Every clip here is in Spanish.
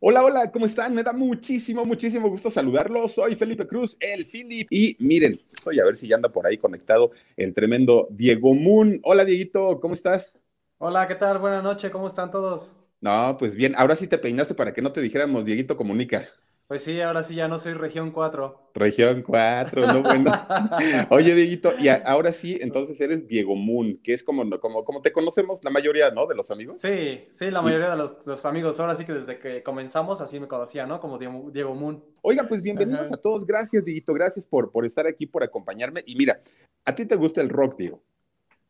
Hola, hola, ¿cómo están? Me da muchísimo, muchísimo gusto saludarlos. Soy Felipe Cruz, el Philip. Y miren, voy a ver si ya anda por ahí conectado el tremendo Diego Moon. Hola, Dieguito, ¿cómo estás? Hola, ¿qué tal? Buenas noches, ¿cómo están todos? No, pues bien, ahora sí te peinaste para que no te dijéramos Dieguito Comunica. Pues sí, ahora sí ya no soy región 4. Región 4, no bueno. Oye, Dieguito, y ahora sí, entonces eres Diego Moon, que es como, como, como te conocemos la mayoría, ¿no? De los amigos. Sí, sí, la mayoría de los, amigos. Ahora sí que desde que comenzamos así me conocía, ¿no? Como Diego, Diego Moon. Oiga, pues bienvenidos a todos. Gracias, Dieguito. Gracias por, por estar aquí, por acompañarme. Y mira, a ti te gusta el rock, Diego.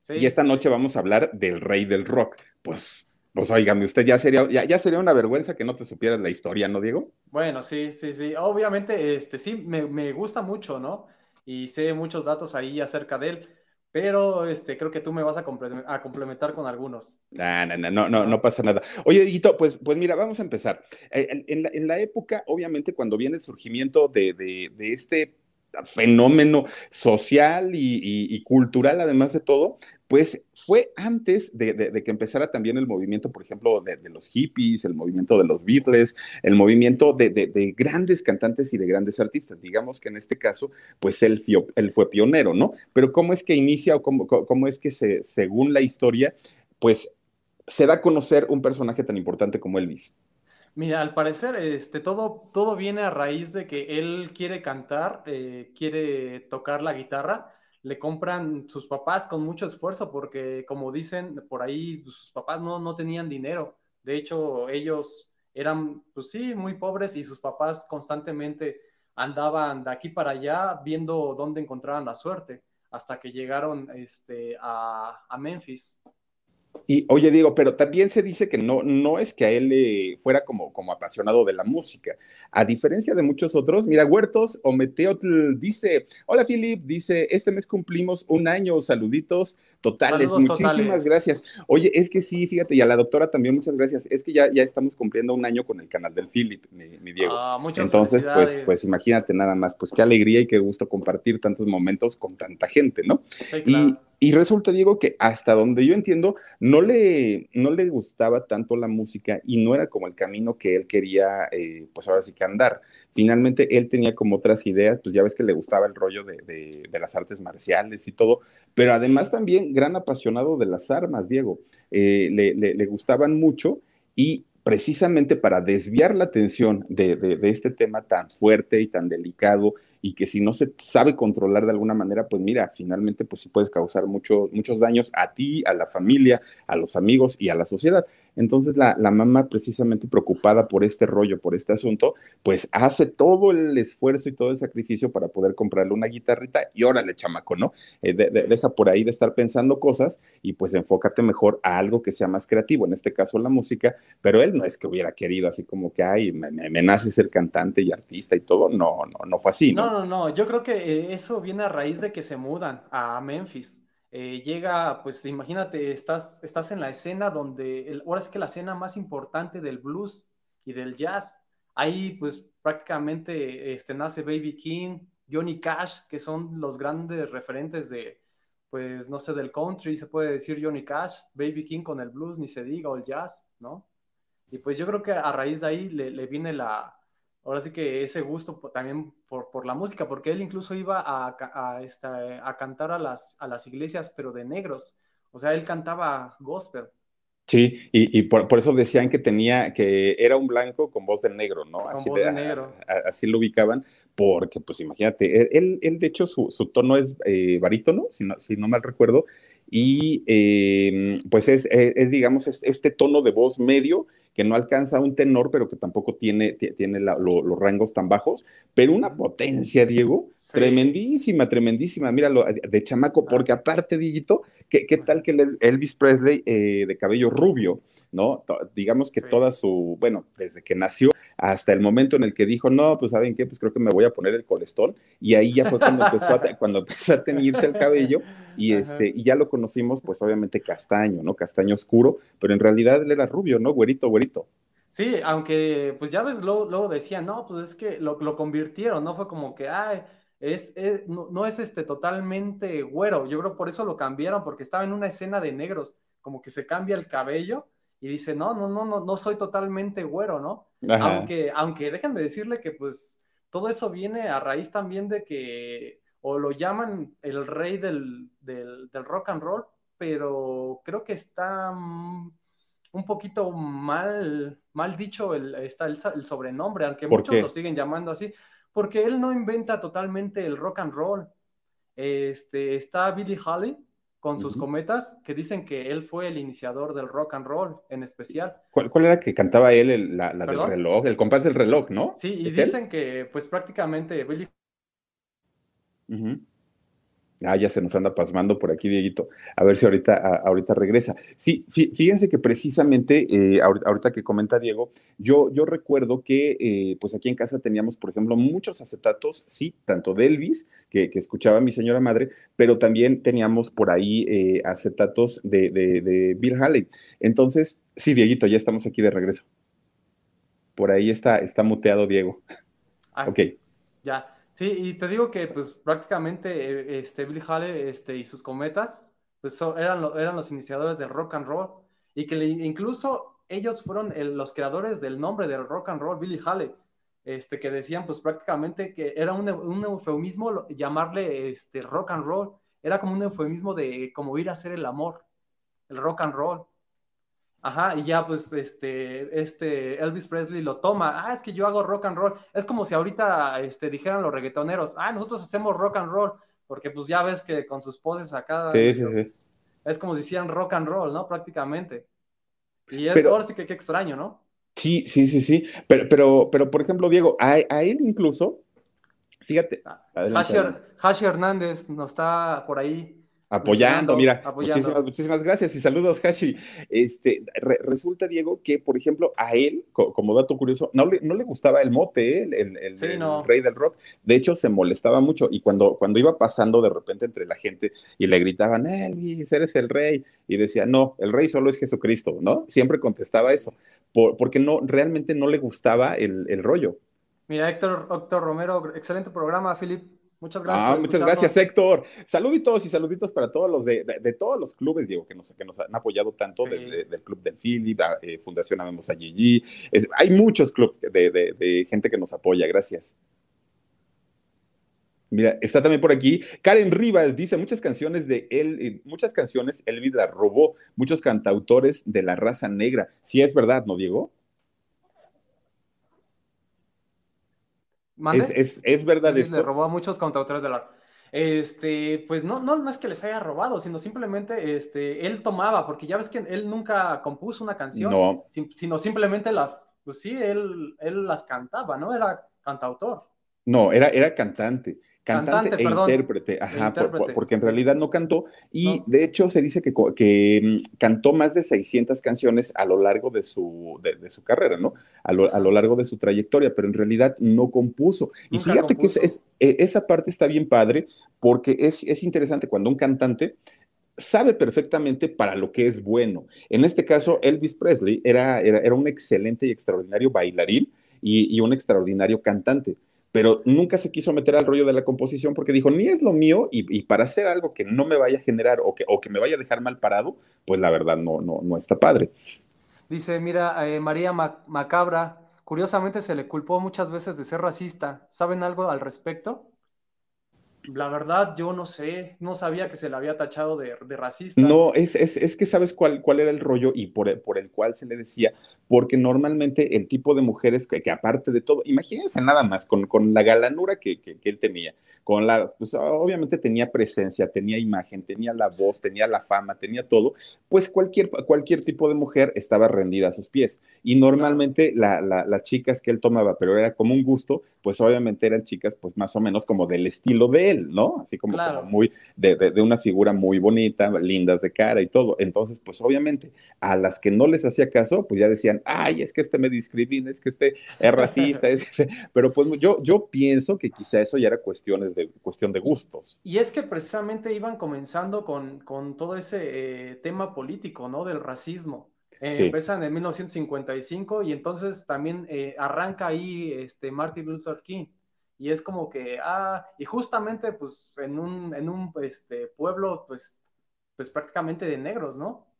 Sí, y esta noche vamos a hablar del rey del rock. Pues pues oigan, usted ya sería, ya, sería una vergüenza que no te supieras la historia, ¿no, Diego? Bueno, sí, sí, sí. Obviamente, este, sí, me, gusta mucho, ¿no? Y sé muchos datos ahí acerca de él, pero este, creo que tú me vas a, complementar con algunos. No, no, no, no, pasa nada. Oye, Dieguito, pues, pues mira, vamos a empezar. Eh, en, la, época, obviamente, cuando viene el surgimiento de, de este fenómeno social y, cultural, además de todo, pues fue antes de, que empezara también el movimiento, por ejemplo, de, los hippies, el movimiento de los Beatles, el movimiento de, grandes cantantes y de grandes artistas. Digamos que en este caso, pues él, él fue pionero, ¿no? Pero ¿cómo es que inicia o cómo, cómo es que se, según la historia, pues se da a conocer un personaje tan importante como Elvis? Mira, al parecer, este, todo, todo viene a raíz de que él quiere cantar, eh, quiere tocar la guitarra, le compran sus papás con mucho esfuerzo porque, como dicen por ahí, sus papás no, no tenían dinero. De hecho, ellos eran, pues sí, muy pobres y sus papás constantemente andaban de aquí para allá viendo dónde encontraban la suerte hasta que llegaron este, a, a Memphis. Y oye, Diego, pero también se dice que no, no es que a él le fuera como, como apasionado de la música. A diferencia de muchos otros, mira, Huertos o Meteotl dice, hola Philip, dice, este mes cumplimos un año, saluditos totales, muchísimas gracias. Oye, es que sí, fíjate, y a la doctora también muchas gracias. Es que ya, ya estamos cumpliendo un año con el canal del Philip, mi, Diego. Ah, Entonces, pues, pues imagínate nada más, pues qué alegría y qué gusto compartir tantos momentos con tanta gente, ¿no? y, y resulta, Diego, que hasta donde yo entiendo, no le, no le gustaba tanto la música y no era como el camino que él quería, eh, pues ahora sí que andar. Finalmente, él tenía como otras ideas, pues ya ves que le gustaba el rollo de, de, las artes marciales y todo, pero además también gran apasionado de las armas, Diego. Eh, le, le, gustaban mucho y precisamente para desviar la atención de, de, este tema tan fuerte y tan delicado y que si no se sabe controlar de alguna manera, pues mira, finalmente pues sí puedes causar mucho, muchos daños a ti, a la familia, a los amigos y a la sociedad. Entonces la, mamá precisamente preocupada por este rollo, por este asunto, pues hace todo el esfuerzo y todo el sacrificio para poder comprarle una guitarrita y órale, chamaco, ¿no? Eh, deja por ahí de estar pensando cosas y pues enfócate mejor a algo que sea más creativo, en este caso la música, pero él no es que hubiera querido así como que, ay, me, nace ser cantante y artista y todo, no, no, no fue así. No, no, no, yo creo que eh, eso viene a raíz de que se mudan a Memphis. Eh, llega, pues imagínate, estás, estás en la escena donde, ahora es que la escena más importante del blues y del jazz, ahí pues prácticamente este, nace Baby King, Johnny Cash, que son los grandes referentes de, pues no sé, del country, se puede decir Johnny Cash, Baby King con el blues, ni se diga, o el jazz, ¿no? Y pues yo creo que a raíz de ahí le viene la, ahora sí que ese gusto también por, por la música, porque él incluso iba a, a, esta, a cantar a las, a las iglesias, pero de negros. O sea, él cantaba gospel. Sí, y, por, eso decían que tenía, que era un blanco con voz de negro, ¿no? Así voz de, negro. así lo ubicaban, porque, pues imagínate, él, él de hecho, su, tono es eh, barítono, si no, si no mal recuerdo, y eh, pues es, digamos, este tono de voz medio que no alcanza un tenor, pero que tampoco tiene, tiene los rangos tan bajos, pero una potencia, Diego, tremendísima, tremendísima, míralo, de chamaco, porque aparte, Digito, ¿qué, qué tal que Elvis Presley eh, de cabello rubio, ¿no? Digamos que toda su, bueno, desde que nació hasta el momento en el que dijo, no, pues saben qué, pues creo que me voy a poner el colestón, y ahí ya fue cuando empezó a, cuando empezó a teñirse el cabello, y, este, y ya lo conocimos, pues obviamente castaño, ¿no? Castaño oscuro, pero en realidad él era rubio, ¿no? Güerito, güerito. Sí, aunque, pues ya ves, luego, luego decían, no, pues es que lo, lo convirtieron, ¿no? Fue como que, ay, es, no, es este totalmente güero. Yo creo por eso lo cambiaron, porque estaba en una escena de negros, como que se cambia el cabello y dice, no, no, no, no, no soy totalmente güero, ¿no? Aunque, aunque déjenme decirle que pues todo eso viene a raíz también de que, o lo llaman el rey del, del, rock and roll, pero creo que está mm, un poquito mal, mal dicho el, está el, sobrenombre, aunque muchos lo siguen llamando así, porque él no inventa totalmente el rock and roll. Este, está Billy Holly con sus cometas que dicen que él fue el iniciador del rock and roll en especial. ¿Cuál, era que cantaba él, la, del reloj, el compás del reloj, no? Sí, y dicen que pues prácticamente Billy... Ah, ya se nos anda pasmando por aquí, Dieguito. A ver si ahorita, ahorita regresa. Sí, fíjense que precisamente, eh, ahorita que comenta Diego, yo, yo recuerdo que eh, pues aquí en casa teníamos, por ejemplo, muchos acetatos, sí, tanto de Elvis, que, escuchaba mi señora madre, pero también teníamos por ahí eh, acetatos de, Bill Haley. Entonces, sí, Dieguito, ya estamos aquí de regreso. Por ahí está, está muteado Diego. Ah, ok. Ya. Sí, y te digo que pues prácticamente eh, este, Billy Haley este, y sus cometas pues eran, eran los iniciadores del rock and roll y que incluso ellos fueron los creadores del nombre del rock and roll, Billy Haley, este, que decían pues prácticamente que era un, un eufemismo llamarle este, rock and roll, era como un eufemismo de como ir a hacer el amor, el rock and roll. Ajá, y ya pues este, este Elvis Presley lo toma, ah, es que yo hago rock and roll. Es como si ahorita este, dijeran los reggaetoneros, ah, nosotros hacemos rock and roll, porque pues ya ves que con sus poses acá sí, sí, sí. es como si hicieran rock and roll, ¿no? Prácticamente. Y es, ahora sí que qué extraño, ¿no? Sí, sí, sí, sí. Pero, pero, pero por ejemplo, Diego, a, a él incluso, fíjate. Ah, Hashi Hernández nos está por ahí Apoyando, mira, Muchísimas, muchísimas gracias y saludos, Hashi. Este, resulta, Diego, que, por ejemplo, a él, como dato curioso, no le, no le gustaba el mote, ¿eh? el, el, rey del rock. De hecho, se molestaba mucho y cuando, cuando iba pasando de repente entre la gente y le gritaban, Elvis, eres el rey, y decía, no, el rey solo es Jesucristo, ¿no? Siempre contestaba eso, porque no, realmente no le gustaba el, el rollo. Mira, Héctor, Héctor Romero, excelente programa, Filip. Muchas gracias. Ah, muchas gracias, Héctor. Saluditos y saluditos para todos los de, de, todos los clubes, Diego, que nos, que nos han apoyado tanto, del Club del Philip, eh, Fundación Amemos a Gigi. hay muchos clubes de, gente que nos apoya, gracias. Mira, está también por aquí. Karen Rivas dice: muchas canciones de él, eh, muchas canciones Elvis robó, muchos cantautores de la raza negra. Sí, es verdad, ¿no, Diego? Es, es, verdad esto. Le robó a muchos cantautores del arte. Este, pues no, no, no es que les haya robado, sino simplemente este, él tomaba, porque ya ves que él nunca compuso una canción, no. sino simplemente las, pues sí, él, él las cantaba, ¿no? Era cantautor. No, era, era cantante cantante, e intérprete, ajá, porque en realidad no cantó y de hecho se dice que, que, mm, cantó más de 600 canciones a lo largo de su, de, su carrera, ¿no? A lo, a lo, largo de su trayectoria, pero en realidad no compuso. Y fíjate que es, e, esa parte está bien padre porque es, es interesante cuando un cantante sabe perfectamente para lo que es bueno. En este caso, Elvis Presley era, era, era un excelente y extraordinario bailarín y, y un extraordinario cantante pero nunca se quiso meter al rollo de la composición porque dijo, ni es lo mío y, para hacer algo que no me vaya a generar o que, o que me vaya a dejar mal parado, pues la verdad no, no, no está padre. Dice, mira, eh, María Macabra, curiosamente se le culpó muchas veces de ser racista. ¿Saben algo al respecto? La verdad, yo no sé, no sabía que se le había tachado de, racista. No, es, es, es, que sabes cuál, cuál era el rollo y por el, por el cual se le decía, porque normalmente el tipo de mujeres que, que aparte de todo, imagínense nada más con, con la galanura que, que, él tenía, con la, pues obviamente tenía presencia, tenía imagen, tenía la voz, tenía la fama, tenía todo, pues cualquier, cualquier tipo de mujer estaba rendida a sus pies. Y normalmente la, la, las chicas que él tomaba, pero era como un gusto, pues obviamente eran chicas pues más o menos como del estilo de él, ¿no? Así como, muy, de, de, una figura muy bonita, lindas de cara y todo. Entonces, pues obviamente a las que no les hacía caso, pues ya decían, ay, es que este me discrimina, es que este es racista, es, pero pues yo, yo pienso que quizá eso ya era cuestiones de, cuestión de gustos. Y es que precisamente iban comenzando con, con todo ese eh, tema político, ¿no? Del racismo. Eh, Empiezan en 1955 y entonces también eh, arranca ahí este Martin Luther King. Y es como que, ah, y justamente pues en un, en un este, pueblo pues, pues prácticamente de negros, ¿no?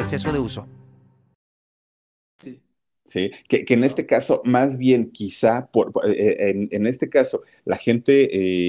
exceso de uso. Sí. Sí, que, en este caso, más bien quizá, por, eh, en, este caso, la gente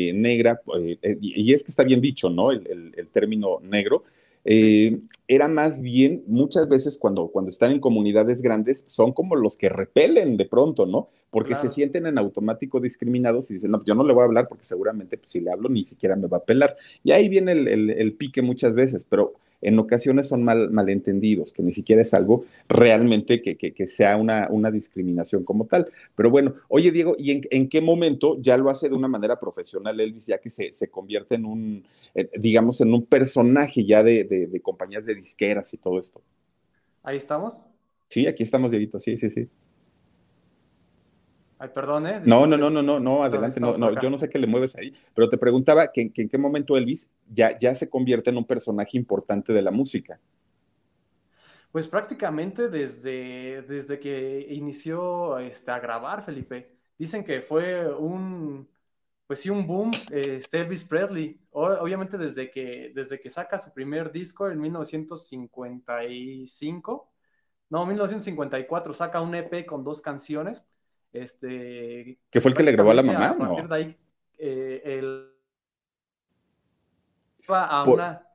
eh, negra, eh, y es que está bien dicho, ¿no? El, término negro, era más bien, muchas veces cuando, cuando están en comunidades grandes, son como los que repelen de pronto, ¿no? Porque se sienten en automático discriminados y dicen, no, yo no le voy a hablar porque seguramente pues, si le hablo ni siquiera me va a pelar. Y ahí viene el pique muchas veces, pero en ocasiones son mal, malentendidos, que ni siquiera es algo realmente que, que, sea una, una, discriminación como tal. Pero bueno, oye Diego, ¿y en, en, qué momento ya lo hace de una manera profesional Elvis, ya que se, se convierte en un, digamos, en un personaje ya de, de, compañías de disqueras y todo esto? Ahí estamos. Sí, aquí estamos, Dieguito, sí, sí, sí. Ay, perdón, ¿eh? No, no, no, no, no, no, adelante, no, no, yo no sé qué le mueves ahí, pero te preguntaba que, en qué momento Elvis ya, ya se convierte en un personaje importante de la música. Pues prácticamente desde, desde que inició este, a grabar, Felipe. Dicen que fue un, pues sí, un boom, este Elvis Presley. obviamente desde que, desde que saca su primer disco en 1955, no, 1954, saca un EP con dos canciones este, ¿Que fue el que le grabó a la mamá? A partir de ahí, eh, él va a una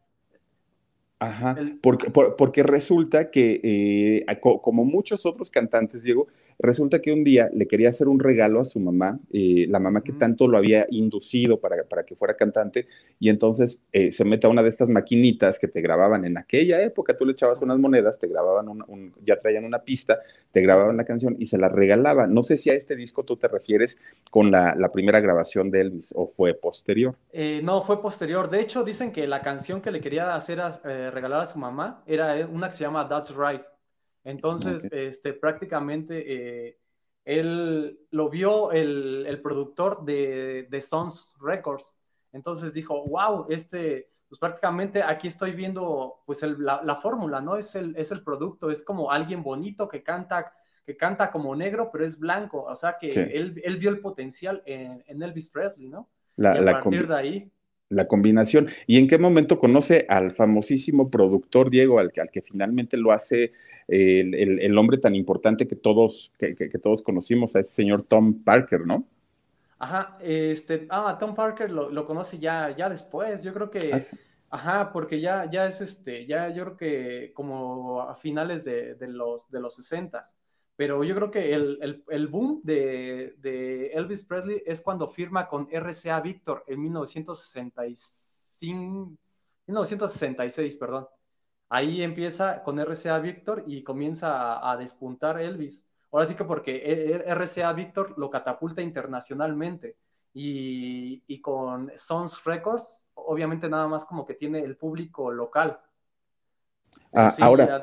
Ajá, porque, porque, resulta que, eh, como muchos otros cantantes, Diego, resulta que un día le quería hacer un regalo a su mamá, eh, la mamá que tanto lo había inducido para, para que fuera cantante, y entonces eh, se mete a una de estas maquinitas que te grababan en aquella época, tú le echabas unas monedas, te grababan, un, ya traían una pista, te grababan la canción y se la regalaban. No sé si a este disco tú te refieres con la, la primera grabación de Elvis o fue posterior. no, fue posterior. De hecho, dicen que la canción que le quería hacer a regalar a su mamá era eh, una que se llama That's Right. Entonces, este, prácticamente eh, él lo vio el, el productor de, de, Sons Records. Entonces dijo, wow, este, pues prácticamente aquí estoy viendo pues la, la fórmula, ¿no? Es el, es el producto, es como alguien bonito que canta que canta como negro, pero es blanco. O sea que él, él, vio el potencial en, en Elvis Presley, ¿no? La, y a partir de ahí la combinación. ¿Y en qué momento conoce al famosísimo productor Diego, al que, al que finalmente lo hace el, hombre tan importante que todos, que, todos conocimos, a ese señor Tom Parker, ¿no? Ajá, este, ah, Tom Parker lo, conoce ya, ya después, yo creo que, ah, ajá, porque ya, ya es este, ya yo creo que como a finales de, los, de los 60 pero yo creo que el, boom de, Elvis Presley es cuando firma con RCA Victor en 1965, 1966, perdón. Ahí empieza con RCA Victor y comienza a, despuntar Elvis. Ahora sí que porque e, e, RCA Victor lo catapulta internacionalmente y, y con Sons Records, obviamente nada más como que tiene el público local. Ah, ahora,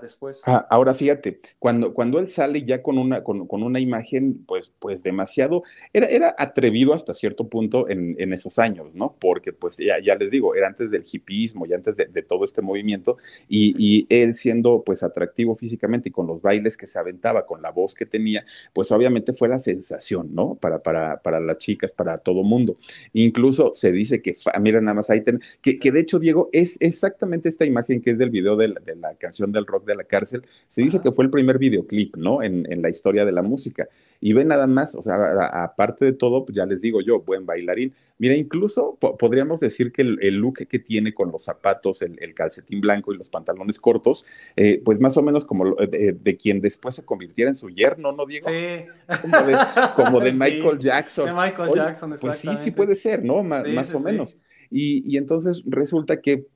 después. Ah, ahora fíjate, cuando, cuando él sale ya con una, con, una imagen, pues, pues demasiado, era, era atrevido hasta cierto punto en, esos años, ¿no? Porque, pues, ya, ya, les digo, era antes del hipismo y antes de, todo este movimiento, y, él siendo, pues, atractivo físicamente y con los bailes que se aventaba, con la voz que tenía, pues, obviamente fue la sensación, ¿no? Para, para, para las chicas, para todo mundo. Incluso se dice que, mira, nada más ahí, que, que de hecho, Diego, es exactamente esta imagen que es del video de, la canción del rock de la cárcel, se dice que fue el primer videoclip, ¿no? En, la historia de la música. Y ve nada más, o sea, aparte de todo, pues ya les digo yo, buen bailarín. Mira, incluso podríamos decir que el, look que tiene con los zapatos, el, calcetín blanco y los pantalones cortos, eh, pues más o menos como de, quien después se convirtiera en su yerno, ¿no, Diego? Sí. Como de, Michael Jackson. De Michael Jackson, Pues sí, sí puede ser, ¿no? más o menos. Y, y, entonces resulta que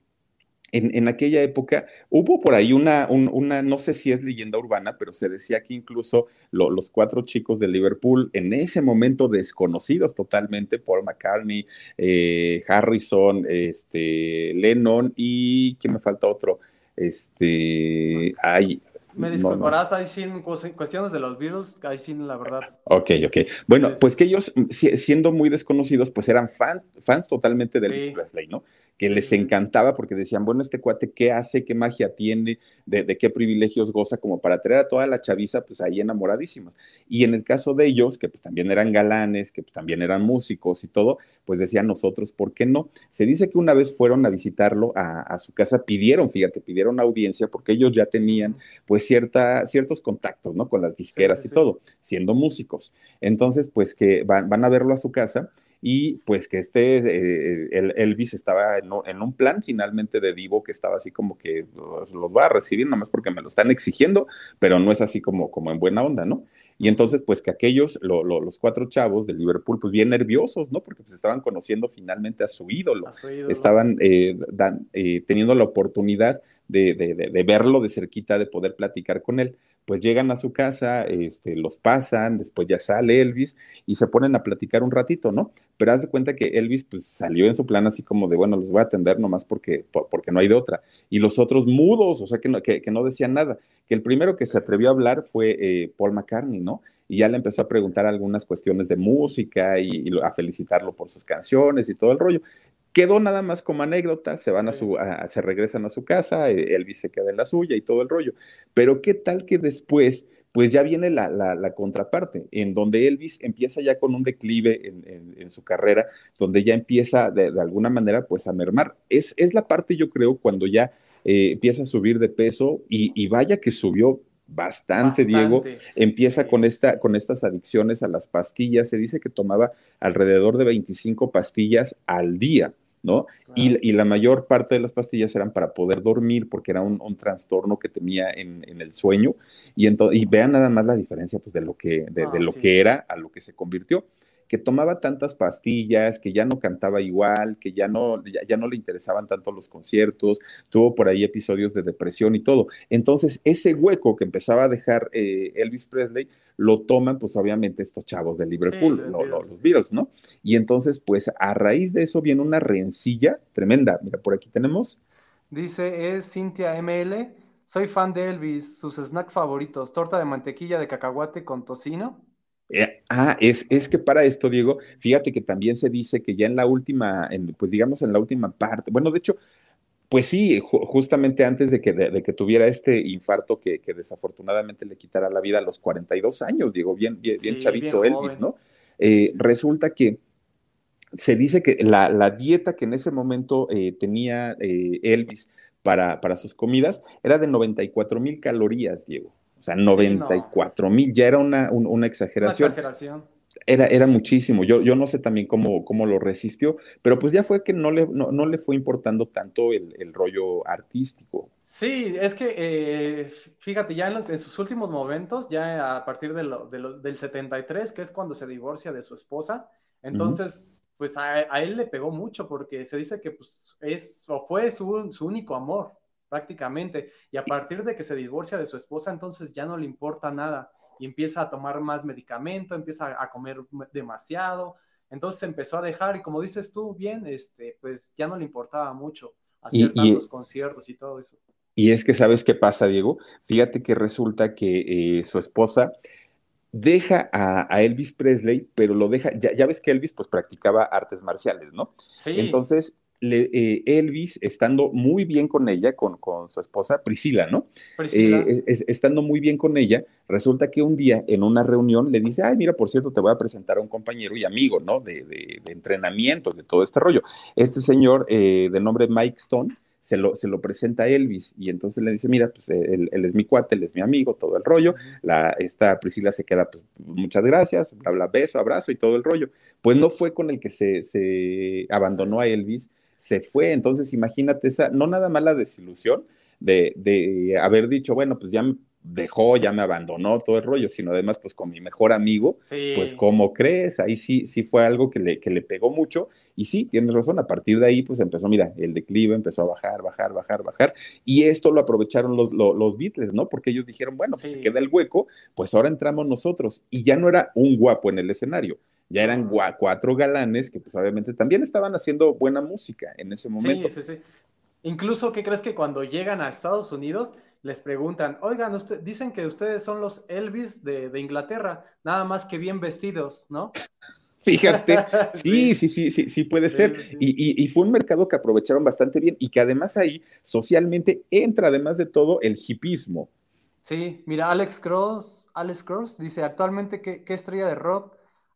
en, aquella época hubo por ahí una, una, no sé si es leyenda urbana, pero se decía que incluso los cuatro chicos de Liverpool, en ese momento desconocidos totalmente, Paul McCartney, eh, Harrison, este, Lennon y, ¿quién me falta otro? Este, hay, me disculparás, ahí sin cuestiones de los virus, ahí sin la verdad. Ok, ok. Bueno, pues que ellos, siendo muy desconocidos, pues eran fans totalmente de Elvis Presley, ¿no? Que les encantaba porque decían, bueno, este cuate, ¿qué hace? ¿Qué magia tiene? De, qué privilegios goza? Como para traer a toda la chaviza, pues ahí enamoradísimos. Y en el caso de ellos, que pues también eran galanes, que pues, también eran músicos y todo, pues decían nosotros, ¿por qué no? Se dice que una vez fueron a visitarlo a, a su casa, pidieron, fíjate, pidieron audiencia porque ellos ya tenían, pues, cierta, ciertos contactos, ¿no? Con las disqueras y todo, siendo músicos. Entonces, pues que van, van, a verlo a su casa y pues que este, eh, el Elvis estaba en, un plan finalmente de Divo que estaba así como que los, los va a recibir nomás porque me lo están exigiendo, pero no es así como, como en buena onda, ¿no? Y entonces, pues que aquellos, los cuatro chavos de Liverpool, pues bien nerviosos, ¿no? Porque pues estaban conociendo finalmente a su ídolo, estaban eh, eh, teniendo la oportunidad de, verlo de cerquita, de poder platicar con él. Pues llegan a su casa, este, los pasan, después ya sale Elvis y se ponen a platicar un ratito, ¿no? Pero haz de cuenta que Elvis pues salió en su plan así como de, bueno, los voy a atender nomás porque, porque no hay de otra. Y los otros mudos, o sea, que no, que, no decían nada. Que el primero que se atrevió a hablar fue eh, Paul McCartney, ¿no? y ya le empezó a preguntar algunas cuestiones de música y, a felicitarlo por sus canciones y todo el rollo. Quedó nada más como anécdota, se van a su, se regresan a su casa, eh, Elvis se queda en la suya y todo el rollo. Pero qué tal que después, pues ya viene la, la, contraparte, en donde Elvis empieza ya con un declive en, en, su carrera, donde ya empieza de, alguna manera pues a mermar. Es, es la parte, yo creo, cuando ya eh, empieza a subir de peso y, y vaya que subió Bastante, Diego. Empieza con, esta, con estas adicciones a las pastillas. Se dice que tomaba alrededor de 25 pastillas al día, ¿no? Y, la mayor parte de las pastillas eran para poder dormir porque era un, trastorno que tenía en, el sueño. Y, y vean nada más la diferencia pues, de lo, que, de, lo que era a lo que se convirtió que tomaba tantas pastillas, que ya no cantaba igual, que ya no, ya, no le interesaban tanto los conciertos, tuvo por ahí episodios de depresión y todo. Entonces, ese hueco que empezaba a dejar eh, Elvis Presley, lo toman, pues obviamente estos chavos de Liverpool, los, Beatles, ¿no? Y entonces, pues a raíz de eso viene una rencilla tremenda. Mira, por aquí tenemos. Dice, es Cintia ML. Soy fan de Elvis, sus snacks favoritos, torta de mantequilla de cacahuate con tocino eh, ah, es, es que para esto, Diego, fíjate que también se dice que ya en la última, en, pues digamos en la última parte, bueno, de hecho, pues sí, justamente antes de que, de, que tuviera este infarto que, que, desafortunadamente le quitara la vida a los 42 años, Diego, bien, bien, bien chavito Elvis, ¿no? Eh, resulta que se dice que la, la, dieta que en ese momento eh, tenía Elvis para, para sus comidas era de 94 mil calorías, Diego. O sea, 94 mil, ya era una, una exageración. Era, era muchísimo. Yo, yo no sé también cómo, cómo lo resistió, pero pues ya fue que no le, no, le fue importando tanto el, rollo artístico. Sí, es que eh, fíjate, ya en, sus últimos momentos, ya a partir de del 73, que es cuando se divorcia de su esposa, entonces, pues a, él le pegó mucho porque se dice que pues, es o fue su, su único amor prácticamente. Y a partir de que se divorcia de su esposa, entonces ya no le importa nada y empieza a tomar más medicamento, empieza a comer demasiado. Entonces empezó a dejar y como dices tú bien, este, pues ya no le importaba mucho hacer tantos conciertos y todo eso. Y es que, ¿sabes qué pasa, Diego? Fíjate que resulta que eh, su esposa deja a, Elvis Presley, pero lo deja, ya, ya, ves que Elvis pues practicaba artes marciales, ¿no? Sí. Entonces, eh, Elvis, estando muy bien con ella, con, con su esposa Priscila, ¿no? Priscila. Eh, estando muy bien con ella, resulta que un día en una reunión le dice, ay, mira, por cierto, te voy a presentar a un compañero y amigo, ¿no? De, de, de entrenamiento, de todo este rollo. Este señor eh, de nombre Mike Stone, se lo, se lo, presenta a Elvis y entonces le dice, mira, pues él, él, es mi cuate, él es mi amigo, todo el rollo. La, esta Priscila se queda, pues muchas gracias, bla, bla, beso, abrazo y todo el rollo. Pues no fue con el que se, se abandonó a Elvis, se fue. Entonces, imagínate esa, no nada más la desilusión de, de haber dicho, bueno, pues ya me dejó, ya me abandonó todo el rollo, sino además, pues con mi mejor amigo, sí. pues ¿cómo crees? Ahí sí, sí fue algo que le, que le pegó mucho. Y sí, tienes razón, a partir de ahí, pues empezó, mira, el declive empezó a bajar, bajar, bajar, bajar. Y esto lo aprovecharon los, los, los Beatles, ¿no? Porque ellos dijeron, bueno, pues Sí. se queda el hueco, pues ahora entramos nosotros. Y ya no era un guapo en el escenario, ya eran cuatro galanes que pues obviamente también estaban haciendo buena música en ese momento. Sí, sí, sí. Incluso, ¿qué crees que cuando llegan a Estados Unidos les preguntan, oigan, usted, dicen que ustedes son los Elvis de, de Inglaterra, nada más que bien vestidos, ¿no? Fíjate, sí, Sí. sí, sí, sí, puede ser. Y, y- y fue un mercado que aprovecharon bastante bien y que además ahí socialmente entra además de todo el hipismo. Sí, mira, Alex Cross, Alex Cross dice, actualmente, ¿qué, qué estrella de rock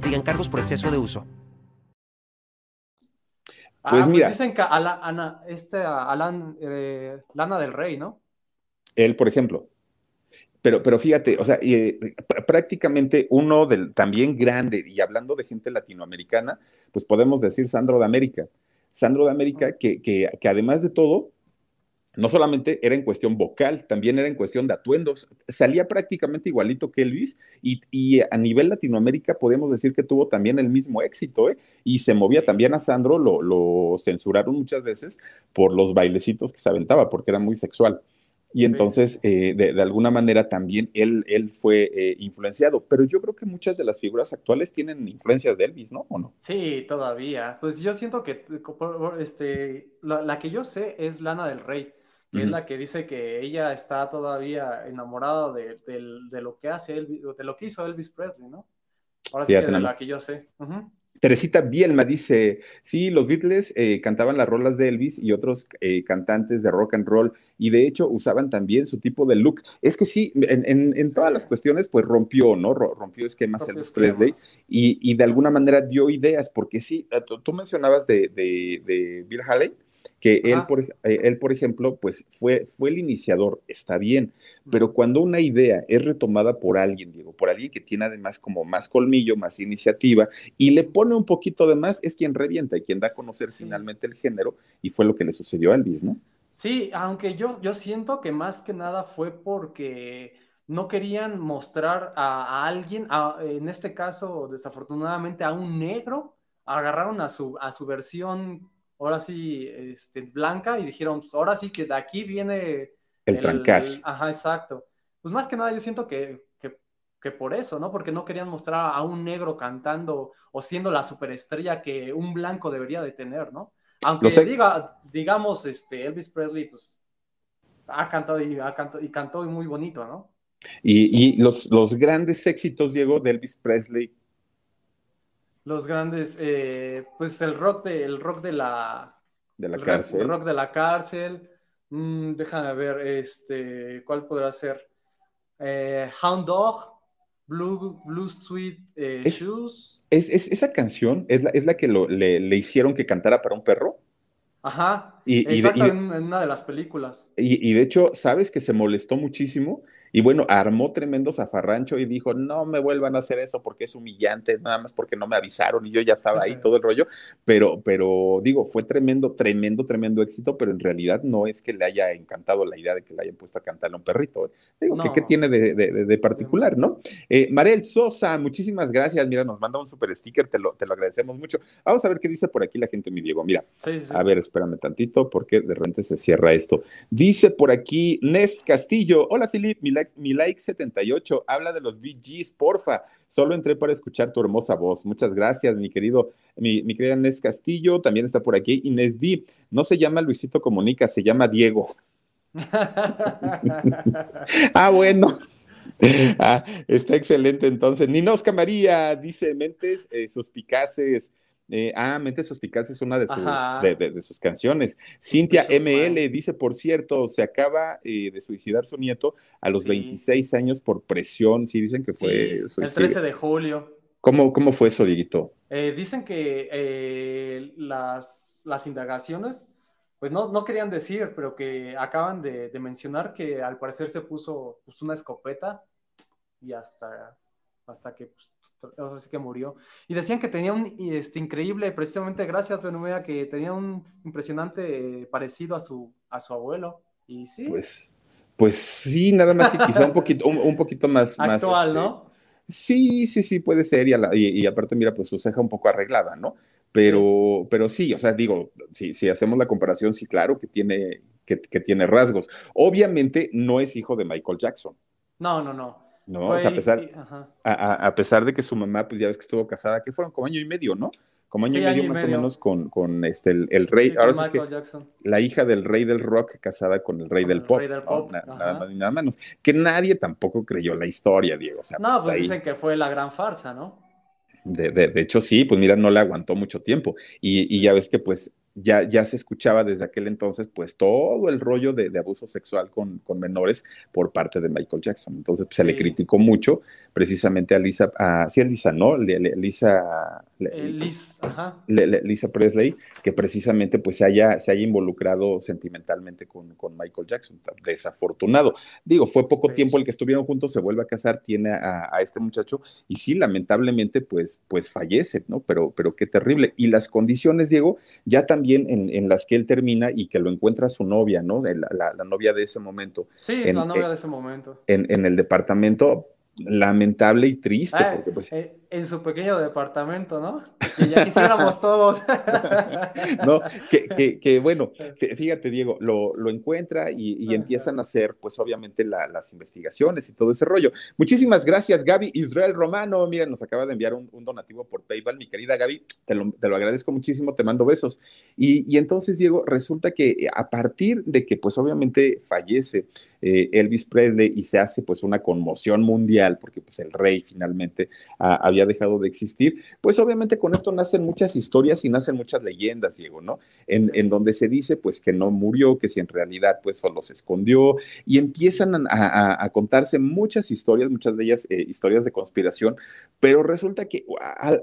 Aplican cargos por exceso de uso. Ah, Pues mira. dicen que Ala- Ana, este, Alan, eh, Lana del Rey, ¿no? Él, por ejemplo. Pero, pero fíjate, o sea, eh, pr- prácticamente uno del también grande, y hablando de gente latinoamericana, pues podemos decir Sandro de América. Sandro de América, que, que, que además de todo, no solamente era en cuestión vocal, también era en cuestión de atuendos. Salía prácticamente igualito que Elvis y, y a nivel Latinoamérica podemos decir que tuvo también el mismo éxito, ¿eh? Y se movía Sí. también a Sandro, lo, lo censuraron muchas veces por los bailecitos que se aventaba, porque era muy sexual. Y entonces, sí, eh, de, de alguna manera también él, él fue eh, influenciado. Pero yo creo que muchas de las figuras actuales tienen influencias de Elvis, ¿no? ¿O no? Sí, todavía. Pues yo siento que este, la, la que yo sé es Lana del Rey, que es la que dice que ella está todavía enamorada de, de lo que hace Elvis, de lo que hizo Elvis Presley, ¿no? Ahora sí que de la que yo sé. Ujú. Teresita Bielma dice, sí, los Beatles eh, cantaban las rolas de Elvis y otros eh, cantantes de rock and roll y de hecho usaban también su tipo de look. Es que sí, en, en- en todas las cuestiones pues rompió, ¿no? Ro- Rompió esquemas Propios Elvis Presley y, y de alguna manera dio ideas, porque sí, eh, tú, tú mencionabas de, de- de Bill Haley, que él por, eh, él, por ejemplo, pues fue, fue el iniciador, está bien, pero cuando una idea es retomada por alguien, Diego, por alguien que tiene además como más colmillo, más iniciativa, y le pone un poquito de más, es quien revienta y quien da a conocer Sí. finalmente el género, y fue lo que le sucedió a Elvis, ¿no? Sí, aunque yo, yo siento que más que nada fue porque no querían mostrar a, a alguien, a- en este caso, desafortunadamente, a un negro, agarraron a su, a su versión, ahora sí, este, blanca, y dijeron, pues ahora sí que de aquí viene El trancazo. Ajá, exacto. Pues más que nada yo siento que, que, que por eso, ¿no? Porque no querían mostrar a un negro cantando o siendo la superestrella que un blanco debería de tener, ¿no? Aunque diga, digamos, este, Elvis Presley, pues ha cantado y, ha cantado, y cantó muy bonito, ¿no? Y, y los, los grandes éxitos, Diego, de Elvis Presley, Los grandes, eh, pues el rock de, el rock de la, de la el cárcel. rock de la cárcel. Mm, déjame ver, este, ¿cuál podrá ser? Eh, Hound Dog, Blue, Blue Sweet eh, Es- Shoes. Es, es- esa canción es la, es la que lo- le, le hicieron que cantara para un perro. Ajá, Y, y de, exacto, y- en, en una de las películas. y- y de hecho, sabes que se molestó muchísimo Y bueno, armó tremendo zafarrancho y dijo, no me vuelvan a hacer eso porque es humillante, nada más porque no me avisaron y yo ya estaba ahí, todo el rollo. Pero, pero digo, fue tremendo, tremendo, tremendo éxito, pero en realidad no es que le haya encantado la idea de que le hayan puesto a cantarle a un perrito. ¿eh? Digo, ¿qué, tiene de, particular, no? Eh, Marel Sosa, muchísimas gracias. Mira, nos manda un super sticker, te lo, te lo agradecemos mucho. Vamos a ver qué dice por aquí la gente, mi Diego. Mira, a ver, espérame tantito porque de repente se cierra esto. Dice por aquí Nes Castillo, hola Filip, mi mi like 78, habla de los BGs, porfa. Solo entré para escuchar tu hermosa voz. Muchas gracias, mi querido, mi, mi querida Nes Castillo. También está por aquí Inés D. No se llama Luisito Comunica, se llama Diego. ah, bueno. Ah, está excelente entonces. Ninosca María dice Mentes eh, suspicaces. Eh, ah, Mentes Suspicaces es una de sus, de, sus canciones. Cintia ML dice, por cierto, se acaba eh, de suicidar su nieto a los 26 años por presión. Sí, dicen que fue El 13 de julio. ¿Cómo, cómo fue eso, Dieguito? dicen que las, las indagaciones pues no, no querían decir, pero que acaban de, mencionar que al parecer se puso pues, una escopeta y hasta, hasta que, pues, que murió. Y decían que tenía un este, increíble, precisamente gracias, Benumea, que tenía un impresionante parecido a su, a su abuelo. Y sí. Pues, pues sí, nada más que quizá un poquito, un, poquito más. Actual, más, ¿no? Este, sí, sí, sí, puede ser. Y, y, y, aparte, mira, pues su ceja un poco arreglada, ¿no? Pero, pero sí, o sea, digo, si, si hacemos la comparación, sí, claro que tiene, que, tiene rasgos. Obviamente no es hijo de Michael Jackson. No, no, no. No, o sea, a pesar, a, pesar de que su mamá, pues ya ves que estuvo casada, que fueron como año y medio, ¿no? Como año y medio más o menos con, con este, el, rey, ahora sí que la hija del rey del rock casada con el rey del pop, nada más ni nada menos, que nadie tampoco creyó la historia, Diego. O sea, no, pues, pues dicen que fue la gran farsa, ¿no? De, de, de, hecho, sí, pues mira, no le aguantó mucho tiempo. Y, y, ya ves que pues ya, ya se escuchaba desde aquel entonces, pues todo el rollo de, abuso sexual con, con, menores por parte de Michael Jackson. Entonces pues, se le criticó mucho precisamente a Lisa, a, sí a Lisa, ¿no? Lisa, Lisa Presley, que precisamente pues se haya, se haya involucrado sentimentalmente con, con Michael Jackson. Desafortunado. Digo, fue poco tiempo el que estuvieron juntos, se vuelve a casar, tiene a, a, este muchacho y sí, lamentablemente pues, pues fallece, ¿no? Pero, pero qué terrible. Y las condiciones, Diego, ya también también en, las que él termina y que lo encuentra su novia, ¿no? La, la, novia de ese momento. Sí, la novia de ese momento. En, en el departamento, lamentable y triste. Ah, porque, pues, eh, en su pequeño departamento, ¿no? Que ya quisiéramos todos. no, que, que, bueno, fíjate, Diego, lo, lo encuentra y, empiezan a hacer, pues obviamente, las investigaciones y todo ese rollo. Muchísimas gracias, Gaby Israel Romano. Mira, nos acaba de enviar un, donativo por PayPal, mi querida Gaby. Te lo, te lo agradezco muchísimo, te mando besos. Y, y, entonces, Diego, resulta que a partir de que, pues obviamente, fallece eh, Elvis Presley y se hace, pues, una conmoción mundial, porque, pues, el rey finalmente ah, había dejado de existir, pues obviamente con esto nacen muchas historias y nacen muchas leyendas, Diego, ¿no? En, en donde se dice pues que no murió, que si en realidad pues solo se escondió y empiezan a, contarse muchas historias, muchas de ellas eh, historias de conspiración, pero resulta que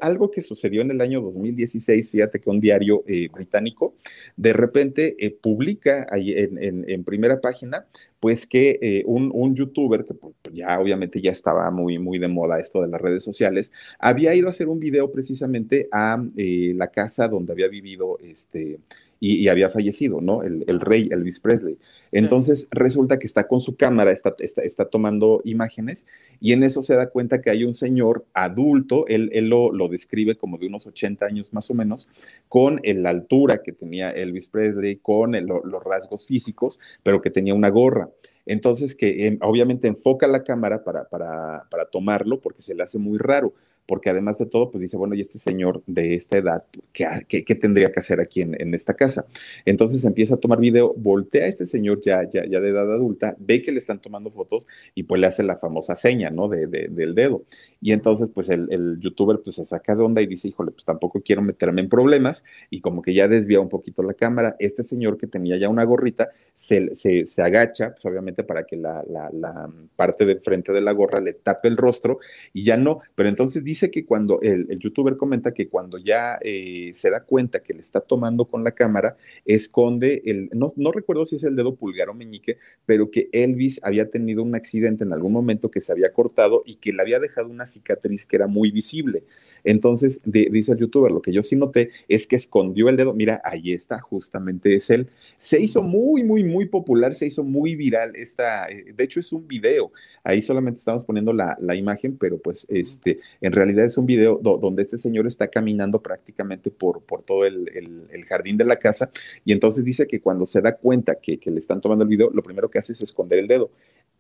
algo que sucedió en el año 2016, fíjate que un diario eh, británico de repente eh, publica ahí en, en primera página pues que eh, un, un, youtuber, que pues, ya obviamente ya estaba muy, muy de moda esto de las redes sociales, había ido a hacer un video precisamente a eh, la casa donde había vivido este, y, había fallecido, ¿no? El, el, rey Elvis Presley. Entonces resulta que está con su cámara, está, está, tomando imágenes y en eso se da cuenta que hay un señor adulto, él, él lo, lo, describe como de unos 80 años más o menos, con la altura que tenía Elvis Presley, con los rasgos físicos, pero que tenía una gorra. Entonces que em, obviamente enfoca la cámara para, para, para tomarlo porque se le hace muy raro porque además de todo, pues dice, bueno, y este señor de esta edad, ¿qué, qué, tendría que hacer aquí en, esta casa? Entonces empieza a tomar video, voltea a este señor ya, ya, ya de edad adulta, ve que le están tomando fotos y pues le hace la famosa seña, ¿no? De, del dedo. Y entonces, pues el, youtuber pues se saca de onda y dice, híjole, pues tampoco quiero meterme en problemas y como que ya desvía un poquito la cámara. Este señor que tenía ya una gorrita se, se, agacha, pues obviamente para que la, la parte de frente de la gorra le tape el rostro y ya no, pero entonces dice, dice que cuando el, youtuber comenta que cuando ya eh, se da cuenta que le está tomando con la cámara, esconde el, no, no recuerdo si es el dedo pulgar o meñique, pero que Elvis había tenido un accidente en algún momento que se había cortado y que le había dejado una cicatriz que era muy visible. Entonces, dice el youtuber, lo que yo sí noté es que escondió el dedo. Mira, ahí está, justamente es él. Se hizo muy, muy, muy popular, se hizo muy viral esta, eh, de hecho es un video. Ahí solamente estamos poniendo la, imagen, pero pues este, en realidad es un video donde este señor está caminando prácticamente por, por todo el, jardín de la casa y entonces dice que cuando se da cuenta que, que le están tomando el video, lo primero que hace es esconder el dedo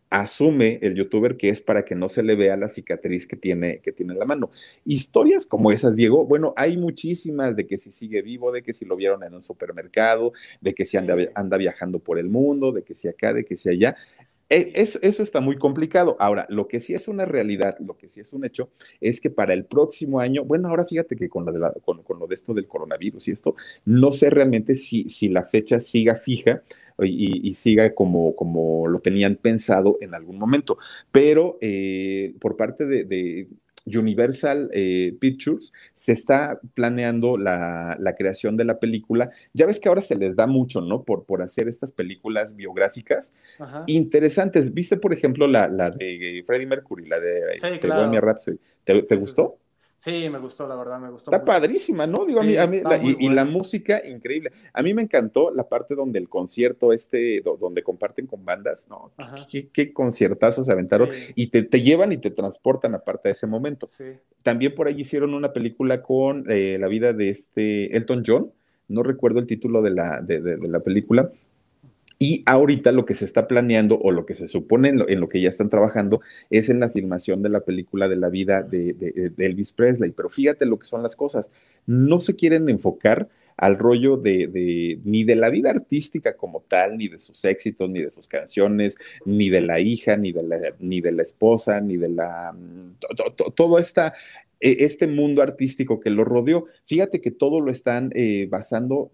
asume el youtuber que es para que no se le vea la cicatriz que tiene, que tiene en la mano. Historias como esas, Diego, bueno, hay muchísimas de que si sigue vivo, de que si lo vieron en un supermercado, de que si anda, anda viajando por el mundo, de que si acá, de que si allá. E, eso, eso, está muy complicado. Ahora, lo que sí es una realidad, lo que sí es un hecho, es que para el próximo año, bueno, ahora fíjate que con, lo de, con, con lo de esto del coronavirus y esto, no sé realmente si, si la fecha siga fija, y, siga como, como lo tenían pensado en algún momento. Pero eh, por parte de, Universal eh, Pictures se está planeando la, creación de la película. Ya ves que ahora se les da mucho, ¿no? Por, por hacer estas películas biográficas interesantes. ¿Viste, por ejemplo, la, de Freddie Mercury, la de sí, este, Rhapsody? ¿Te, gustó? Sí, me gustó, la verdad, me gustó. Está padrísima, ¿no? Digo, a mí, a mí y, la música, increíble. A mí me encantó la parte donde el concierto este, donde comparten con bandas, ¿no? Qué, qué, conciertazos se aventaron y te, te, llevan y te transportan aparte de ese momento. También por ahí hicieron una película con eh, la vida de este Elton John, no recuerdo el título de la, de, de la película, y ahorita lo que se está planeando o lo que se supone en lo, que ya están trabajando es en la filmación de la película de la vida de, Elvis Presley. Pero fíjate lo que son las cosas. No se quieren enfocar al rollo de, ni de la vida artística como tal, ni de sus éxitos, ni de sus canciones, ni de la hija, ni de la, ni de la esposa, ni de la todo esta e, este mundo artístico que lo rodeó. Fíjate que todo lo están eh, basando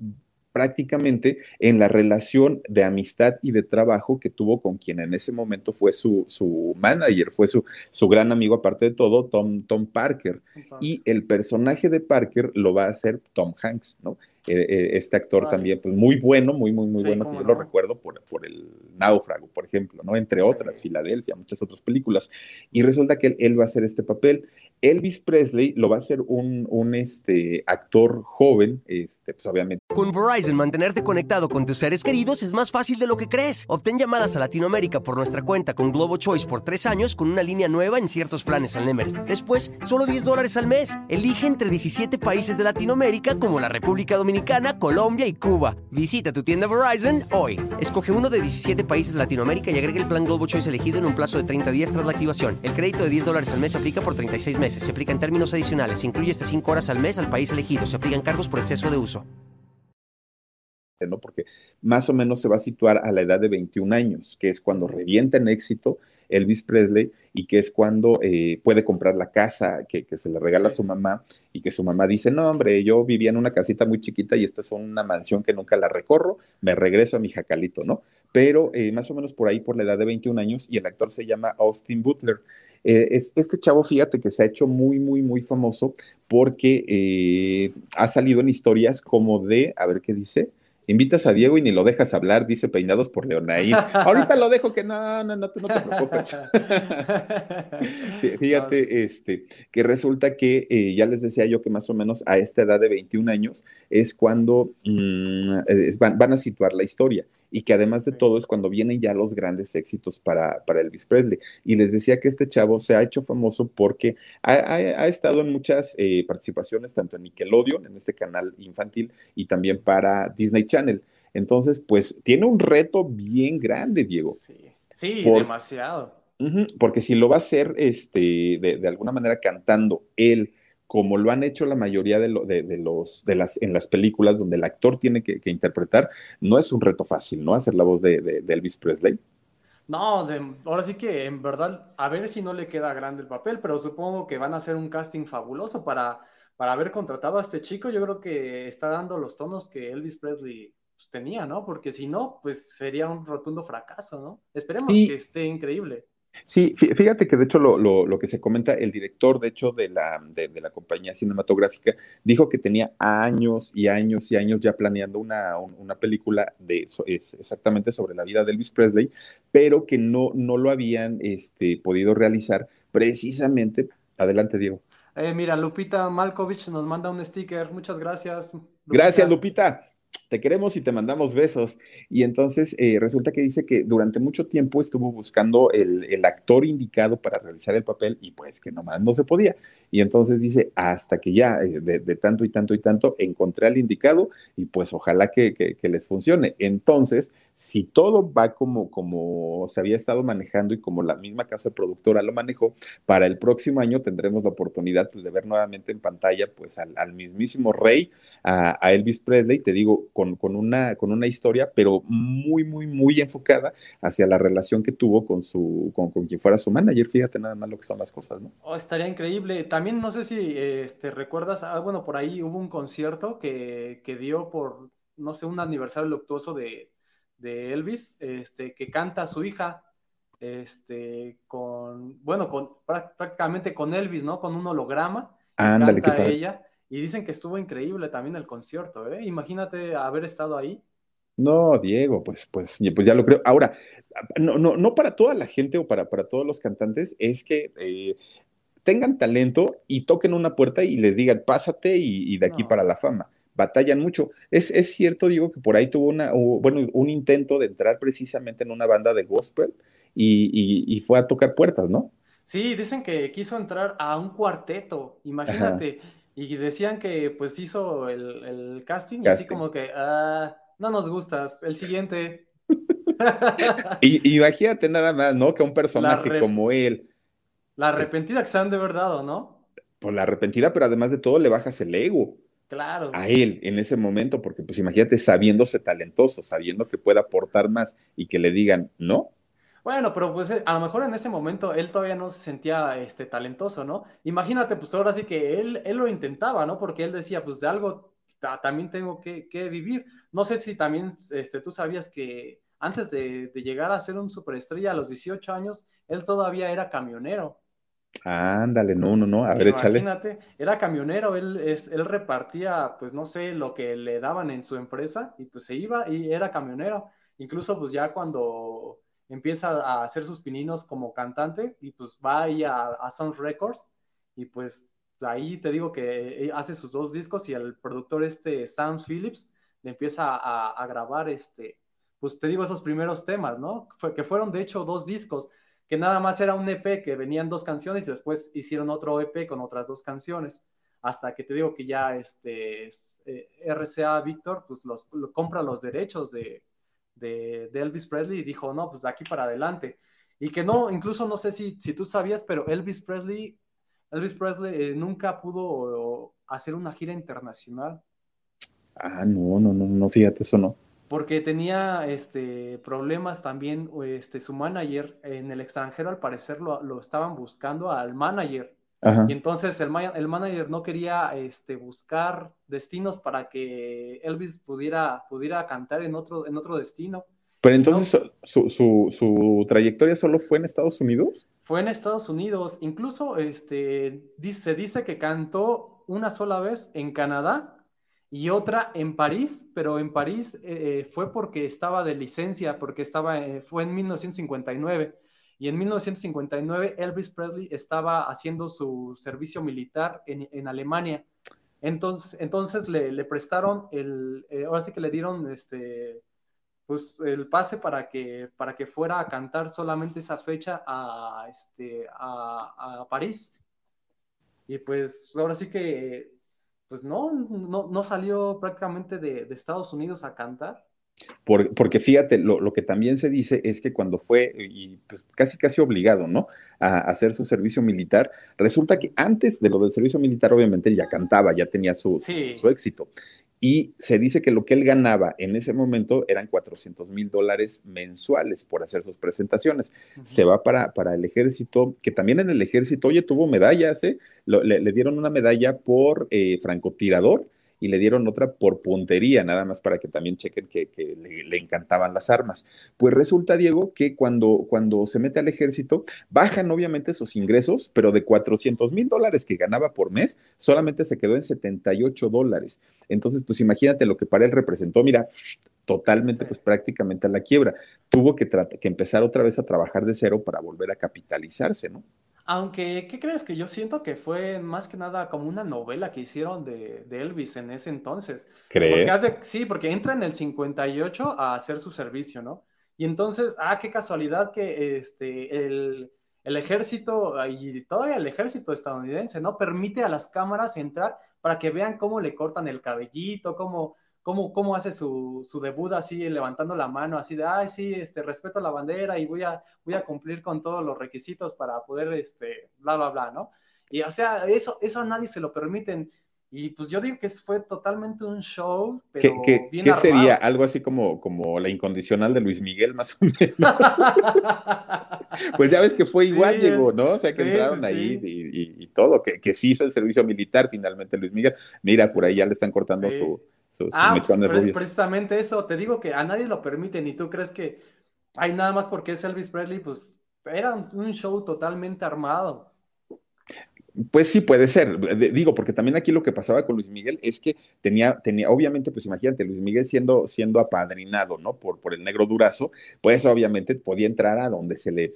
prácticamente en la relación de amistad y de trabajo que tuvo con quien en ese momento fue su, su manager, fue su, su gran amigo, aparte de todo, Tom, Tom Parker. Y el personaje de Parker lo va a hacer Tom Hanks, ¿no? Eh, eh, este actor también, pues muy bueno, muy, muy, muy bueno, que yo lo recuerdo por, por, el náufrago, por ejemplo, ¿no? Entre otras, Filadelfia, muchas otras películas. Y resulta que él, él, va a hacer este papel. Elvis Presley lo va a hacer un, este, actor joven, este, pues obviamente. Con Verizon, mantenerte conectado con tus seres queridos es más fácil de lo que crees. Obtén llamadas a Latinoamérica por nuestra cuenta con Globo Choice por tres años con una línea nueva en ciertos planes al Nemery. Después, solo 10 dólares al mes. Elige entre 17 países de Latinoamérica como la República Dominicana, Colombia y Cuba. Visita tu tienda Verizon hoy. Escoge uno de 17 países de Latinoamérica y agrega el plan Globo Choice elegido en un plazo de 30 días tras la activación. El crédito de 10 dólares al mes aplica por 36 meses. Se aplica en términos adicionales. Se incluye hasta 5 horas al mes al país elegido. Se aplican cargos por exceso de uso. ¿no? Porque más o menos se va a situar a la edad de 21 años, que es cuando revienta en éxito Elvis Presley y que es cuando eh, puede comprar la casa que, se le regala a su mamá y que su mamá dice, no, hombre, yo vivía en una casita muy chiquita y esta es una mansión que nunca la recorro, me regreso a mi jacalito, ¿no? Pero eh, más o menos por ahí, por la edad de 21 años, y el actor se llama Austin Butler. Eh, este chavo, fíjate que se ha hecho muy, muy, muy famoso porque eh, ha salido en historias como de, a ver qué dice, invitas a Diego y ni lo dejas hablar, dice Peinados por Leonaid. Ahorita lo dejo que no, no, no, tú no te preocupes. Fíjate, este, que resulta que eh, ya les decía yo que más o menos a esta edad de 21 años es cuando mm, van, a situar la historia y que además de todo es cuando vienen ya los grandes éxitos para, para Elvis Presley. Y les decía que este chavo se ha hecho famoso porque ha, estado en muchas eh, participaciones, tanto en Nickelodeon, en este canal infantil, y también para Disney Channel. Entonces, pues tiene un reto bien grande, Diego. Sí, demasiado. porque si lo va a hacer este, de, de alguna manera cantando él, como lo han hecho la mayoría de, los, de las, en las películas donde el actor tiene que, interpretar, no es un reto fácil, ¿no? Hacer la voz de, Elvis Presley. No, ahora sí que en verdad, a ver si no le queda grande el papel, pero supongo que van a hacer un casting fabuloso para, para haber contratado a este chico. Yo creo que está dando los tonos que Elvis Presley pues, tenía, ¿no? Porque si no, pues sería un rotundo fracaso, ¿no? Esperemos que esté increíble. Sí, fíjate que de hecho lo, lo, lo, que se comenta, el director de hecho de la, de, de, la compañía cinematográfica dijo que tenía años y años y años ya planeando una, una película de es exactamente sobre la vida de Elvis Presley, pero que no, no lo habían este, podido realizar precisamente. Adelante, Diego. Eh, mira, Lupita Malkovich nos manda un sticker. Muchas gracias. Lupita. Gracias, Lupita te queremos y te mandamos besos. Y entonces eh, resulta que dice que durante mucho tiempo estuvo buscando el, el, actor indicado para realizar el papel y pues que nomás no se podía. Y entonces dice, hasta que ya eh, de, de, tanto y tanto y tanto encontré al indicado y pues ojalá que, que, les funcione. Entonces, si todo va como, como se había estado manejando y como la misma casa productora lo manejó, para el próximo año tendremos la oportunidad pues, de ver nuevamente en pantalla pues al, al mismísimo rey, a, a, Elvis Presley, te digo, con, con, una, con una historia, pero muy, muy, muy enfocada hacia la relación que tuvo con, su, con, con quien fuera su manager. Fíjate nada más lo que son las cosas, ¿no? Oh, estaría increíble. También no sé si este, recuerdas, ah, bueno, por ahí hubo un concierto que, que dio por, no sé, un aniversario luctuoso de, de Elvis, este, que canta a su hija, este, con, bueno, con, prácticamente con Elvis, ¿no? Con un holograma. Ándale, canta ella. Y dicen que estuvo increíble también el concierto, ¿eh? Imagínate haber estado ahí. No, Diego, pues, pues, pues ya lo creo. Ahora, no, no, no para toda la gente o para, para todos los cantantes, es que eh, tengan talento y toquen una puerta y les digan, pásate y, y de aquí no. para la fama. Batallan mucho. Es, es, cierto, digo, que por ahí tuvo una, bueno, un intento de entrar precisamente en una banda de gospel y, y, y fue a tocar puertas, ¿no? Sí, dicen que quiso entrar a un cuarteto, imagínate. Ajá. Y decían que pues hizo el, el casting, casting, y así como que, ah, no nos gustas, el siguiente. y, imagínate nada más, ¿no? Que un personaje como él. La arrepentida que se han de verdad, ¿no? Pues la arrepentida, pero además de todo le bajas el ego. Claro. A él en ese momento, porque pues imagínate sabiéndose talentoso, sabiendo que puede aportar más y que le digan, no, bueno, pero pues a lo mejor en ese momento él todavía no se sentía este, talentoso, ¿no? Imagínate, pues ahora sí que él, él lo intentaba, ¿no? Porque él decía, pues de algo también tengo que, que, vivir. No sé si también este, tú sabías que antes de, de, llegar a ser un superestrella a los 18 años, él todavía era camionero. Ándale, no, no, no, a ver, Imagínate, échale. Imagínate, era camionero, él, es, él repartía, pues no sé, lo que le daban en su empresa y pues se iba y era camionero. Incluso pues ya cuando empieza a hacer sus pininos como cantante y pues va ahí a, a Sun Records y pues ahí te digo que hace sus dos discos y el productor este Sam Phillips le empieza a, grabar este, pues te digo esos primeros temas, ¿no? Fue, que fueron de hecho dos discos, que nada más era un EP que venían dos canciones y después hicieron otro EP con otras dos canciones, hasta que te digo que ya este eh, RCA Víctor pues los, lo, compra los derechos de, de, de, Elvis Presley y dijo, no, pues de aquí para adelante. Y que no, incluso no sé si, si tú sabías, pero Elvis Presley, Elvis Presley eh, nunca pudo hacer una gira internacional. Ah, no, no, no, no, fíjate, eso no. Porque tenía este, problemas también, este, su manager en el extranjero, al parecer lo, lo estaban buscando al manager. Ajá. Y entonces el, el, manager no quería este, buscar destinos para que Elvis pudiera, pudiera cantar en otro, en otro destino. Pero entonces no, su, su, su, trayectoria solo fue en Estados Unidos? Fue en Estados Unidos. Incluso este, se dice que cantó una sola vez en Canadá y otra en París, pero en París eh, fue porque estaba de licencia, porque estaba, eh, fue en 1959. Y en 1959 Elvis Presley estaba haciendo su servicio militar en, en Alemania. Entonces, entonces le, le prestaron el, eh, ahora sí que le dieron este, pues el pase para que, para que fuera a cantar solamente esa fecha a, este, a, a París. Y pues ahora sí que, pues no, no, no salió prácticamente de, de Estados Unidos a cantar. Por, porque fíjate, lo, lo, que también se dice es que cuando fue, y pues casi casi obligado, ¿no? A, a, hacer su servicio militar, resulta que antes de lo del servicio militar, obviamente ya cantaba, ya tenía su, sí. su, éxito. Y se dice que lo que él ganaba en ese momento eran 400 mil dólares mensuales por hacer sus presentaciones. Uh -huh. Se va para, para el ejército, que también en el ejército, oye, tuvo medallas, ¿eh? Lo, le, le, dieron una medalla por eh, francotirador y le dieron otra por puntería, nada más para que también chequen que, le, encantaban las armas. Pues resulta, Diego, que cuando, cuando se mete al ejército, bajan obviamente sus ingresos, pero de 400 mil dólares que ganaba por mes, solamente se quedó en 78 dólares. Entonces, pues imagínate lo que para él representó, mira, totalmente, pues prácticamente a la quiebra. Tuvo que, que empezar otra vez a trabajar de cero para volver a capitalizarse, ¿no? Aunque, ¿qué crees? Que yo siento que fue más que nada como una novela que hicieron de, Elvis en ese entonces. ¿Crees? sí, porque entra en el 58 a hacer su servicio, ¿no? Y entonces, ah, qué casualidad que este, el, el ejército, y todavía el ejército estadounidense, ¿no? Permite a las cámaras entrar para que vean cómo le cortan el cabellito, cómo cómo, cómo hace su, su, debut así, levantando la mano, así de, ay, sí, este, respeto la bandera y voy a, voy a cumplir con todos los requisitos para poder, este, bla, bla, bla, ¿no? Y o sea, eso, eso a nadie se lo permiten. Y pues yo digo que fue totalmente un show, pero ¿Qué, bien ¿qué sería? Algo así como, como la incondicional de Luis Miguel, más o menos. pues ya ves que fue igual, llegó, ¿no? O sea, que entraron ahí y, y, todo, que, que sí hizo el servicio militar finalmente Luis Miguel. Mira, por ahí ya le están cortando su, ah, precisamente eso, te digo que a nadie lo permiten y tú crees que hay nada más porque es Elvis Presley, pues era un show totalmente armado. Pues sí, puede ser. Digo, porque también aquí lo que pasaba con Luis Miguel es que tenía, tenía, obviamente, pues imagínate, Luis Miguel siendo, siendo apadrinado, ¿no? Por, por el negro durazo, pues obviamente podía entrar a donde se le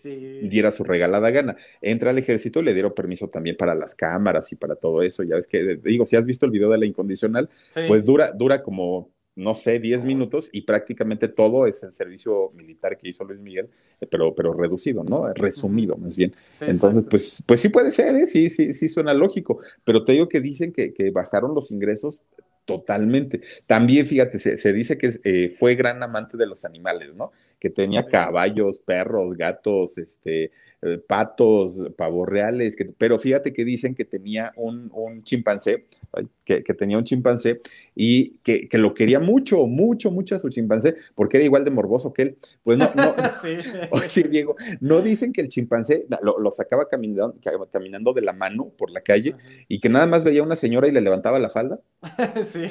diera su regalada gana. Entra al ejército y le dieron permiso también para las cámaras y para todo eso. Ya ves que, digo, si has visto el video de la incondicional, pues dura, dura como no sé, 10 minutos y prácticamente todo es el servicio militar que hizo Luis Miguel, eh, pero, pero reducido, ¿no? Resumido, más bien. Entonces, pues, pues sí puede ser, ¿eh? sí, sí, sí suena lógico, pero te digo que dicen que, que bajaron los ingresos totalmente. También, fíjate, se, dice que eh, fue gran amante de los animales, ¿no? Que tenía caballos, perros, gatos, este, eh, patos, pavos reales, que, pero fíjate que dicen que tenía un, un chimpancé, que, que, tenía un chimpancé y que, que, lo quería mucho, mucho, mucho a su chimpancé, porque era igual de morboso que él. Pues no, no, oye, Diego, no dicen que el chimpancé lo, lo, sacaba caminando, caminando de la mano por la calle y que nada más veía a una señora y le levantaba la falda. Sí.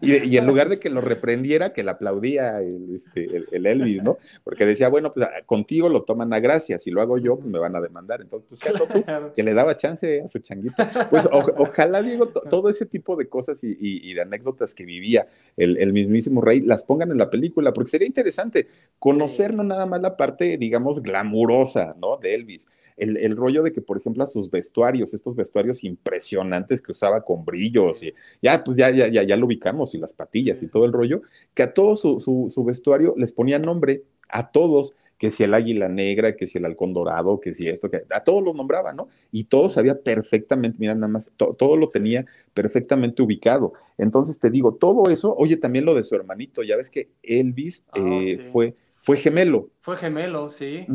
Y, y en lugar de que lo reprendiera, que le aplaudía el, este, el, Elvis, ¿no? Porque decía, bueno, pues contigo lo toman a gracia, si lo hago yo, pues me van a demandar. Entonces, pues tú, que le daba chance a su changuito. Pues ojalá, Diego, todo ese tipo de cosas y, de anécdotas que vivía el, mismísimo rey las pongan en la película, porque sería interesante conocer no nada más la parte, digamos, glamurosa, ¿no? De Elvis. El, rollo de que, por ejemplo, a sus vestuarios, estos vestuarios impresionantes que usaba con brillos, y ya, pues ya, ya, ya, ya lo ubicamos, y las patillas y todo el rollo, que a todo su, su vestuario les ponía nombre, a todos, que si el águila negra, que si el halcón dorado, que si esto, que a todos lo nombraba, ¿no? Y todo sabía perfectamente, mira, nada más, todo lo tenía perfectamente ubicado. Entonces te digo, todo eso, oye, también lo de su hermanito, ya ves que Elvis ah, eh, fue, fue gemelo. Fue gemelo, sí.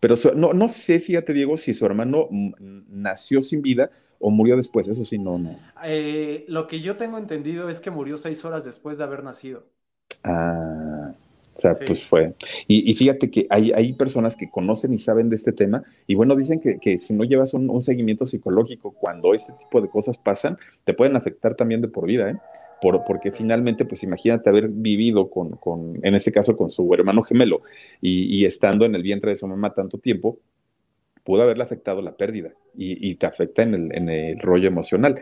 Pero no, no sé, fíjate, Diego, si su hermano nació sin vida o murió después, eso sí, no, no. Eh, lo que yo tengo entendido es que murió seis horas después de haber nacido. Ah, o sea, pues fue. Y, fíjate que hay, hay, personas que conocen y saben de este tema, y bueno, dicen que, que si no llevas un, seguimiento psicológico cuando este tipo de cosas pasan, te pueden afectar también de por vida, ¿eh? Por, porque finalmente, pues imagínate haber vivido con, con, en este caso, con su hermano gemelo y, estando en el vientre de su mamá tanto tiempo, pudo haberle afectado la pérdida y, y te afecta en el, en el rollo emocional.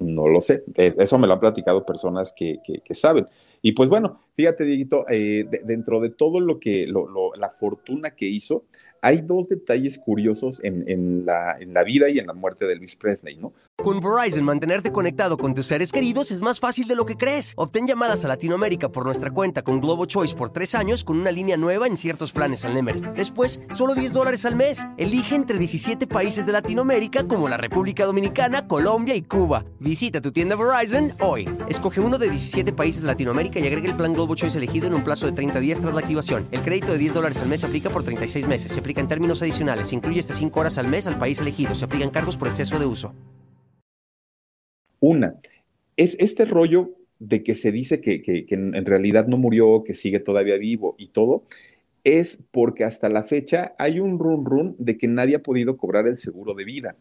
No lo sé, e, eso me lo han platicado personas que, que, que saben. Y pues bueno, fíjate, Dieguito, eh, dentro de todo lo que, la fortuna que hizo, hay dos detalles curiosos en, la, en la vida y en la muerte de Elvis Presley, ¿no? Con Verizon, mantenerte conectado con tus seres queridos es más fácil de lo que crees. Obtén llamadas a Latinoamérica por nuestra cuenta con Globo Choice por tres años con una línea nueva en ciertos planes al Nemery. Después, solo 10 dólares al mes. Elige entre 17 países de Latinoamérica como la República Dominicana, Colombia y Cuba. Visita tu tienda Verizon hoy. Escoge uno de 17 países de Latinoamérica y agrega el plan Globo Choice elegido en un plazo de 30 días tras la activación. El crédito de 10 dólares al mes aplica por 36 meses. Se aplica en términos adicionales. Se incluye hasta 5 horas al mes al país elegido. Se aplican cargos por exceso de uso. Una, es este rollo de que se dice que, en realidad no murió, que sigue todavía vivo y todo, es porque hasta la fecha hay un run run de que nadie ha podido cobrar el seguro de vida.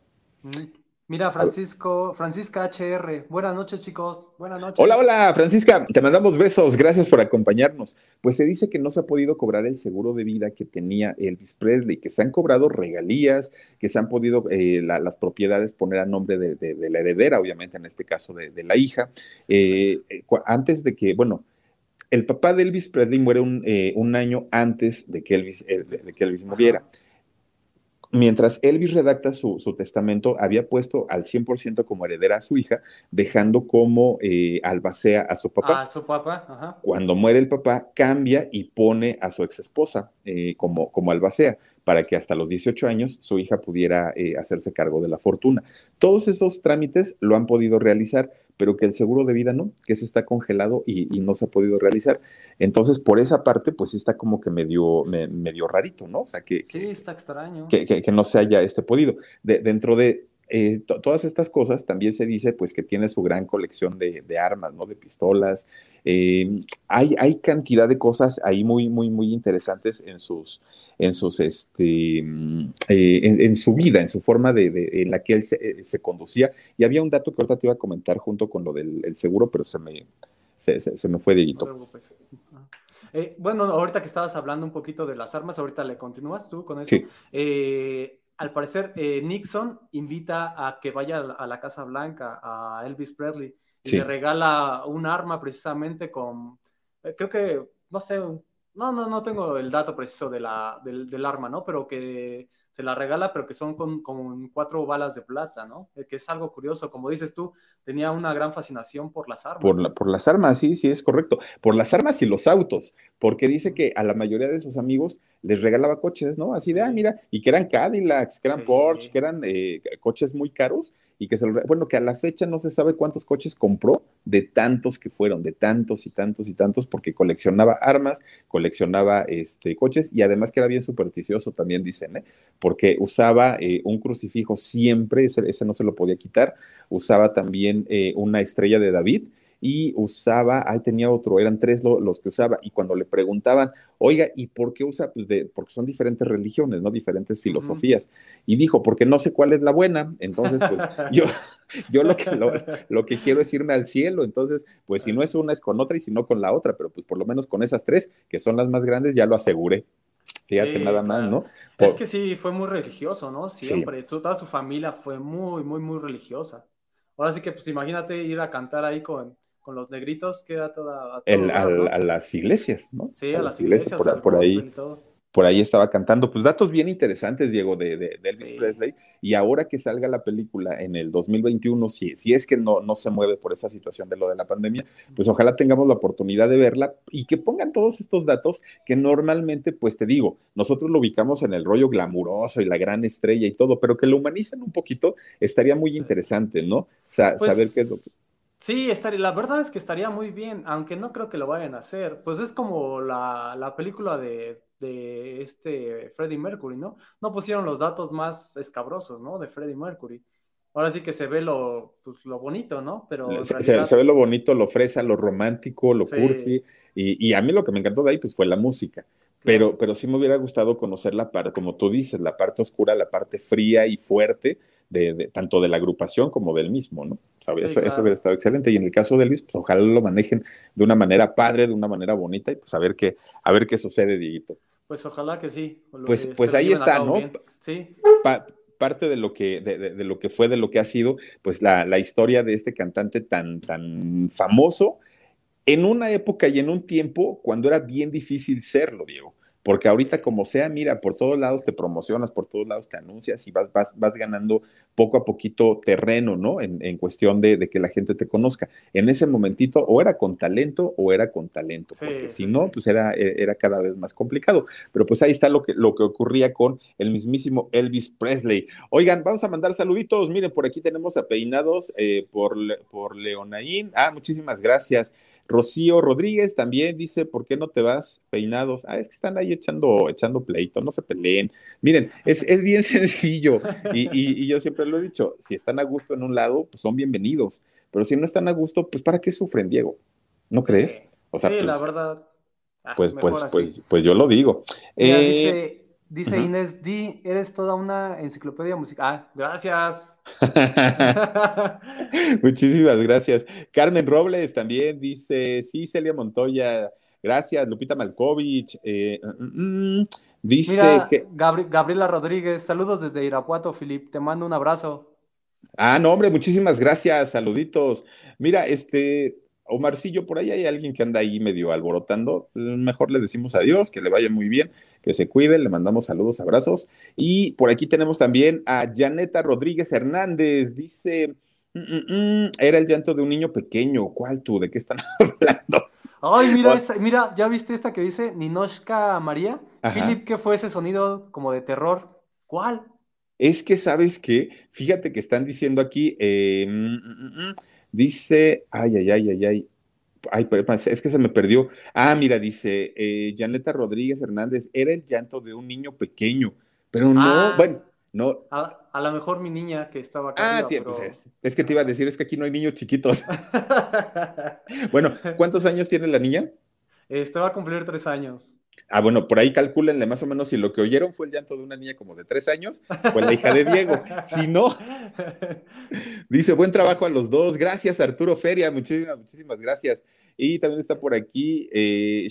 Mira, Francisco, Francisca HR. Buenas noches, chicos. Buenas noches. Hola, hola, Francisca. Te mandamos besos. Gracias por acompañarnos. Pues se dice que no se ha podido cobrar el seguro de vida que tenía Elvis Presley, que se han cobrado regalías, que se han podido eh, las propiedades poner a nombre de, la heredera, obviamente en este caso de, la hija. Eh, eh, antes de que, bueno, el papá de Elvis Presley muere un, año antes de que Elvis, de, que Elvis muriera mientras Elvis redacta su, testamento, había puesto al 100% como heredera a su hija, dejando como eh, albacea a su papá. A su papá, ajá. Cuando muere el papá, cambia y pone a su ex esposa eh, como, como albacea para que hasta los 18 años su hija pudiera eh, hacerse cargo de la fortuna. Todos esos trámites lo han podido realizar, pero que el seguro de vida no, que se está congelado y, no se ha podido realizar. Entonces, por esa parte, pues está como que medio, medio rarito, ¿no? O sea, que... Sí, está extraño. Que, que, no se haya este podido. De, dentro de eh, todas estas cosas también se dice pues que tiene su gran colección de, armas, ¿no? De pistolas. Eh, hay, hay cantidad de cosas ahí muy, muy, muy interesantes en sus, en sus, este, mm, eh, en, su vida, en su forma de, en la que él se, conducía. Y había un dato que ahorita te iba a comentar junto con lo del seguro, pero se me, se, me fue de bueno, ahorita que estabas hablando un poquito de las armas, ahorita le continúas tú con eso. Sí al parecer, eh, Nixon invita a que vaya a la Casa Blanca a Elvis Presley y le regala un arma precisamente con, eh, creo que, no sé, no, no, no tengo el dato preciso de la, del, del arma, ¿no? Pero que se la regala, pero que son con, con, cuatro balas de plata, ¿no? Eh, que es algo curioso, como dices tú, tenía una gran fascinación por las armas. Por, por las armas, sí, sí, es correcto. Por las armas y los autos, porque dice que a la mayoría de sus amigos les regalaba coches, ¿no? Así de, ah, mira, y que eran Cadillacs, que eran Porsche, que eran eh, coches muy caros, y que se lo, bueno, que a la fecha no se sabe cuántos coches compró de tantos que fueron, de tantos y tantos y tantos, porque coleccionaba armas, coleccionaba este, coches, y además que era bien supersticioso también, dicen, ¿eh? porque usaba eh, un crucifijo siempre, ese, no se lo podía quitar, usaba también eh, una estrella de David y usaba, ahí tenía otro, eran tres los que usaba, y cuando le preguntaban, oiga, ¿y por qué usa? Pues de, porque son diferentes religiones, ¿no? Diferentes filosofías. Y dijo, porque no sé cuál es la buena, entonces, pues yo, yo lo, que, lo, que quiero es irme al cielo, entonces, pues si no es una, es con otra, y si no con la otra, pero pues por lo menos con esas tres, que son las más grandes, ya lo aseguré. Fíjate nada más, ¿no? Es que sí, fue muy religioso, ¿no? Siempre, toda su familia fue muy, muy, muy religiosa. Ahora sí que, pues imagínate ir a cantar ahí con, con los negritos, queda toda... a, las iglesias, ¿no? Sí, a, las iglesias, por, ahí por ahí estaba cantando. Pues datos bien interesantes, Diego, de, Elvis Presley. Y ahora que salga la película en el 2021, si, si es que no, no se mueve por esa situación de lo de la pandemia, pues ojalá tengamos la oportunidad de verla y que pongan todos estos datos que normalmente, pues te digo, nosotros lo ubicamos en el rollo glamuroso y la gran estrella y todo, pero que lo humanicen un poquito, estaría muy interesante, ¿no? Pues saber qué es lo que... Sí, estaría, la verdad es que estaría muy bien, aunque no creo que lo vayan a hacer. Pues es como la, la película de de este Freddie Mercury, ¿no? No pusieron los datos más escabrosos, ¿no? De Freddie Mercury. Ahora sí que se ve lo, pues, lo bonito, ¿no? Pero se, ve lo bonito, lo fresa, lo romántico, lo cursi. Y, y, a mí lo que me encantó de ahí pues, fue la música. Pero, pero sí me hubiera gustado conocer la parte, como tú dices, la parte oscura, la parte fría y fuerte de, tanto de la agrupación como del mismo, ¿no? eso, hubiera estado excelente. Y en el caso de Elvis, pues ojalá lo manejen de una manera padre, de una manera bonita, y pues a ver qué, a ver qué sucede, Dieguito. Pues ojalá que sí. Pues, pues ahí está, ¿no? Sí. parte de lo que de, lo que fue de lo que ha sido pues la, la, historia de este cantante tan tan famoso en una época y en un tiempo cuando era bien difícil serlo Diego porque ahorita como sea, mira, por todos lados te promocionas, por todos lados te anuncias y vas, vas, vas ganando poco a poquito terreno, ¿no? En, en cuestión de, de, que la gente te conozca. En ese momentito o era con talento o era con talento, porque si no, pues era, e, era cada vez más complicado. Pero pues ahí está lo que, lo que ocurría con el mismísimo Elvis Presley. Oigan, vamos a mandar saluditos. Miren, por aquí tenemos a Peinados eh, por, por Leonaín. Ah, muchísimas gracias. Rocío Rodríguez también dice, ¿por qué no te vas peinados? Ah, es que están ahí echando, echando pleito, no se peleen. Miren, es, es bien sencillo y, y, yo siempre lo he dicho, si están a gusto en un lado, pues son bienvenidos, pero si no están a gusto, pues ¿para qué sufren, Diego? ¿No crees? O sea, sí, la pues, verdad. Ah, pues, pues, pues, pues, yo lo digo. Eh, dice Dice Inés D, eres toda una enciclopedia musical. Ah, gracias. Muchísimas gracias. Carmen Robles también dice, sí, Celia Montoya, gracias. Lupita Malkovich, eh, mm, mm, dice que... Gabriela Rodríguez, saludos desde Irapuato, Filip, te mando un abrazo. Ah, no, hombre, muchísimas gracias, saluditos. Mira, este, Omarcillo, por ahí hay alguien que anda ahí medio alborotando. Mejor le decimos adiós, que le vaya muy bien, que se cuide, le mandamos saludos, abrazos. Y por aquí tenemos también a Janeta Rodríguez Hernández. Dice, mm, mm, mm, era el llanto de un niño pequeño. ¿Cuál tú? ¿De qué están hablando? Ay, mira, mira, ¿ya viste esta que dice Ninoshka María? Philip, ¿qué fue ese sonido como de terror? ¿Cuál? Es que, ¿sabes qué? Fíjate que están diciendo aquí, eh, Dice, ay, ay, ay, ay, ay. Ay, es que se me perdió. Ah, mira, dice eh, Janeta Rodríguez Hernández, era el llanto de un niño pequeño, pero no, ah. bueno, no. A, lo mejor mi niña que estaba acá. Ah, pues es, es, que te iba a decir, es que aquí no hay niños chiquitos. bueno, ¿cuántos años tiene la niña? Este va a cumplir tres años. Ah, bueno, por ahí calcúlenle más o menos si lo que oyeron fue el llanto de una niña como de tres años, fue la hija de Diego. Si no, dice buen trabajo a los dos. Gracias, Arturo Feria, muchísimas, muchísimas gracias. Y también está por aquí eh,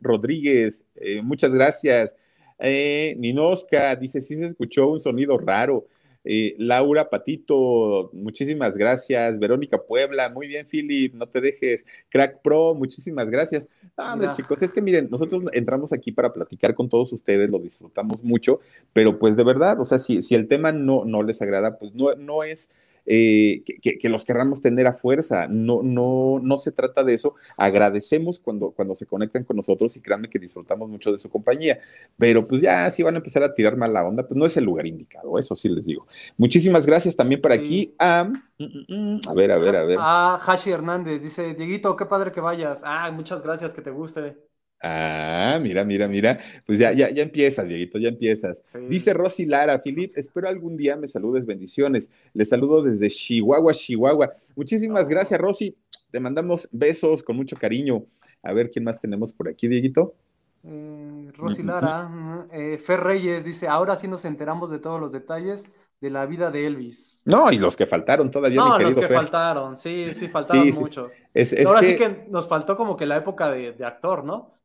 Rodríguez, eh, muchas gracias. Eh, Ninoska dice: Sí se escuchó un sonido raro. Eh, Laura Patito, muchísimas gracias. Verónica Puebla, muy bien, Philip, no te dejes. Crack Pro, muchísimas gracias. hombre, chicos, es que miren, nosotros entramos aquí para platicar con todos ustedes, lo disfrutamos mucho, pero pues de verdad, o sea, si, si el tema no, no les agrada, pues no, no es eh, que, los querramos tener a fuerza. No, no, no se trata de eso. Agradecemos cuando, cuando se conectan con nosotros y créanme que disfrutamos mucho de su compañía. Pero pues ya si van a empezar a tirar mala onda, pues no es el lugar indicado, eso sí les digo. Muchísimas gracias también por aquí a... Mm, mm, mm, a ver, a ver, a ver. Ah, Hashi Hernández dice, Dieguito, qué padre que vayas. Ah, muchas gracias, que te guste. Ah, mira, mira, mira. Pues ya, ya, ya empiezas, Dieguito, ya empiezas. Dice Rosy Lara, Filip, espero algún día me saludes, bendiciones. Les saludo desde Chihuahua, Chihuahua. Muchísimas gracias, Rosy. Te mandamos besos con mucho cariño. A ver quién más tenemos por aquí, Dieguito. Eh, Rosy Lara, eh, Fer Reyes dice, ahora sí nos enteramos de todos los detalles de la vida de Elvis. No, y los que faltaron todavía. No, los que faltaron, sí, sí, faltaron muchos. ahora sí que nos faltó como que la época de actor, ¿no?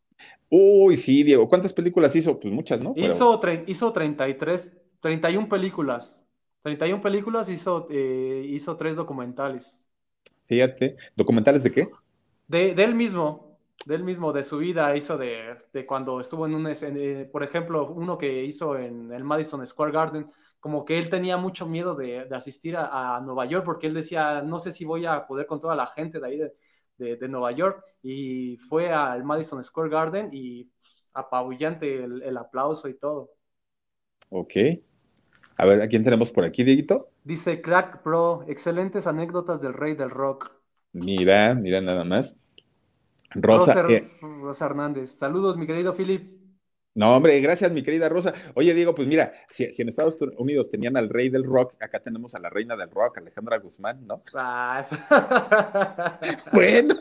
Uy, sí, Diego. ¿Cuántas películas hizo? Pues muchas, ¿no? Hizo, hizo 33, 31 películas. 31 películas, hizo, eh, hizo tres documentales. Fíjate, ¿documentales de qué? De, él mismo, de él mismo, de su vida, hizo de, cuando estuvo en un, eh, por ejemplo, uno que hizo en el Madison Square Garden, como que él tenía mucho miedo de, asistir a, a, Nueva York porque él decía, no sé si voy a poder con toda la gente de ahí de, de, Nueva York y fue al Madison Square Garden y pues, apabullante el, aplauso y todo. Ok. A ver, ¿a quién tenemos por aquí, Dieguito? Dice Crack Pro, excelentes anécdotas del rey del rock. Mira, mira nada más. Rosa, Rosa, Rosa Hernández. Saludos, mi querido Philip. No, hombre, gracias, mi querida Rosa. Oye, Diego, pues mira, si, en Estados Unidos tenían al rey del rock, acá tenemos a la reina del rock, Alejandra Guzmán, ¿no? Ah, bueno.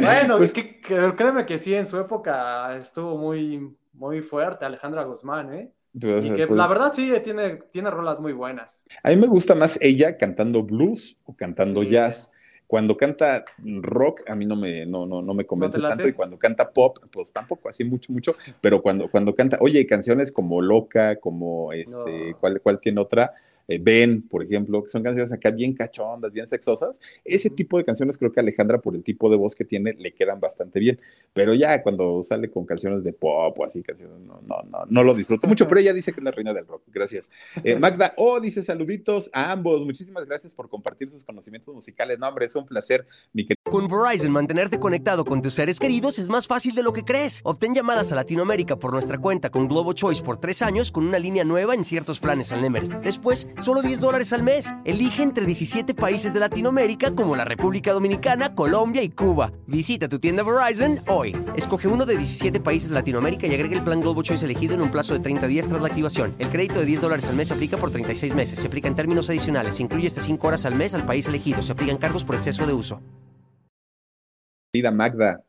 Bueno, pues, que, créeme que sí, en su época estuvo muy, muy fuerte Alejandra Guzmán, ¿eh? Pues, y que pues la verdad sí tiene, tiene rolas muy buenas. A mí me gusta más ella cantando blues o cantando jazz. Cuando canta rock, a mí no me, no, no, no me convence tanto, y cuando canta pop, pues tampoco, así mucho, mucho, pero cuando, cuando canta, oye, canciones como Loca, como este, ¿cuál, ¿cuál tiene otra? Eh, Ben, por ejemplo, que son canciones acá bien cachondas, bien sexosas. Ese tipo de canciones creo que Alejandra, por el tipo de voz que tiene, le quedan bastante bien. Pero ya cuando sale con canciones de pop o así, canciones, no, no, no, no lo disfruto mucho, pero ella dice que es la reina del rock. Gracias. Eh, Magda, oh, dice saluditos a ambos. Muchísimas gracias por compartir sus conocimientos musicales. No, hombre, es un placer, mi querido. Con Verizon, mantenerte conectado con tus seres queridos es más fácil de lo que crees. Obtén llamadas a Latinoamérica por nuestra cuenta con Globo Choice por tres años con una línea nueva en ciertos planes al Nemery. Después, Solo 10 dólares al mes. Elige entre 17 países de Latinoamérica como la República Dominicana, Colombia y Cuba. Visita tu tienda Verizon hoy. Escoge uno de 17 países de Latinoamérica y agrega el plan Globo Choice elegido en un plazo de 30 días tras la activación. El crédito de 10 dólares al mes se aplica por 36 meses. Se aplica en términos adicionales. Se incluye hasta 5 horas al mes al país elegido. Se aplican cargos por exceso de uso. Magda.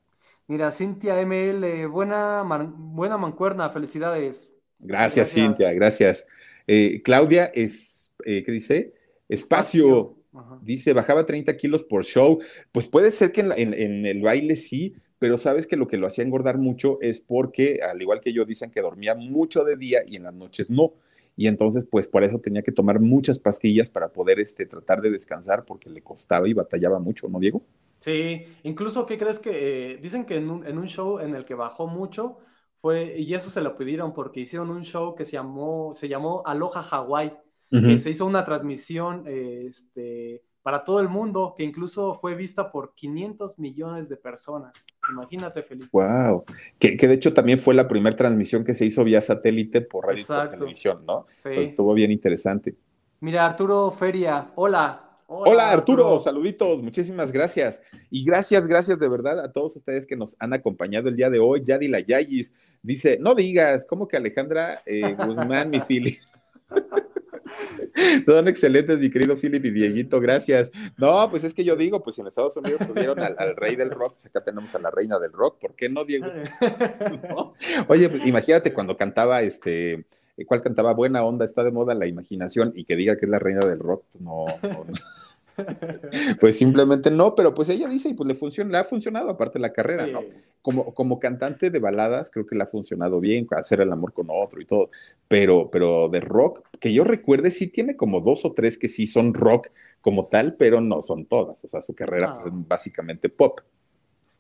Mira, Cintia ML, buena, buena mancuerna, felicidades. Gracias, Cintia, gracias. Eh, Claudia es, eh, ¿qué dice? Espacio. Dice, bajaba 30 kilos por show. Pues puede ser que en, el baile sí, pero sabes que lo que lo hacía engordar mucho es porque, al igual que yo, dicen que dormía mucho de día y en las noches no. Y entonces, pues por eso tenía que tomar muchas pastillas para poder este, tratar de descansar porque le costaba y batallaba mucho, ¿no, Diego? Sí, incluso, ¿qué crees que eh, dicen que en un, en un, show en el que bajó mucho fue, y eso se lo pidieron porque hicieron un show que se llamó, se llamó Aloha Hawaii, que se hizo una transmisión este, para todo el mundo, que incluso fue vista por 500 millones de personas. Imagínate, Felipe. Wow. Que, que de hecho también fue la primera transmisión que se hizo vía satélite por radio y televisión, ¿no? Sí. Pues estuvo bien interesante. Mira, Arturo Feria, hola, Hola, Arturo. saluditos, muchísimas gracias. Y gracias, gracias de verdad a todos ustedes que nos han acompañado el día de hoy. Yadila Yayis dice, no digas, ¿cómo que Alejandra eh, Guzmán, mi Philip? Son excelentes, mi querido Philip y Dieguito, gracias. No, pues es que yo digo, pues en Estados Unidos tuvieron al, rey del rock, pues acá tenemos a la reina del rock, ¿por qué no, Diego? Oye, pues imagínate cuando cantaba este ¿Cuál cantaba buena onda? Está de moda la imaginación y que diga que es la reina del rock, pues no, pues simplemente no, pero pues ella dice y pues le funciona, le ha funcionado aparte la carrera, ¿no? Como, como cantante de baladas creo que le ha funcionado bien, hacer el amor con otro y todo, pero, pero de rock, que yo recuerde, sí tiene como dos o tres que sí son rock como tal, pero no son todas, o sea, su carrera pues, es ah. básicamente pop.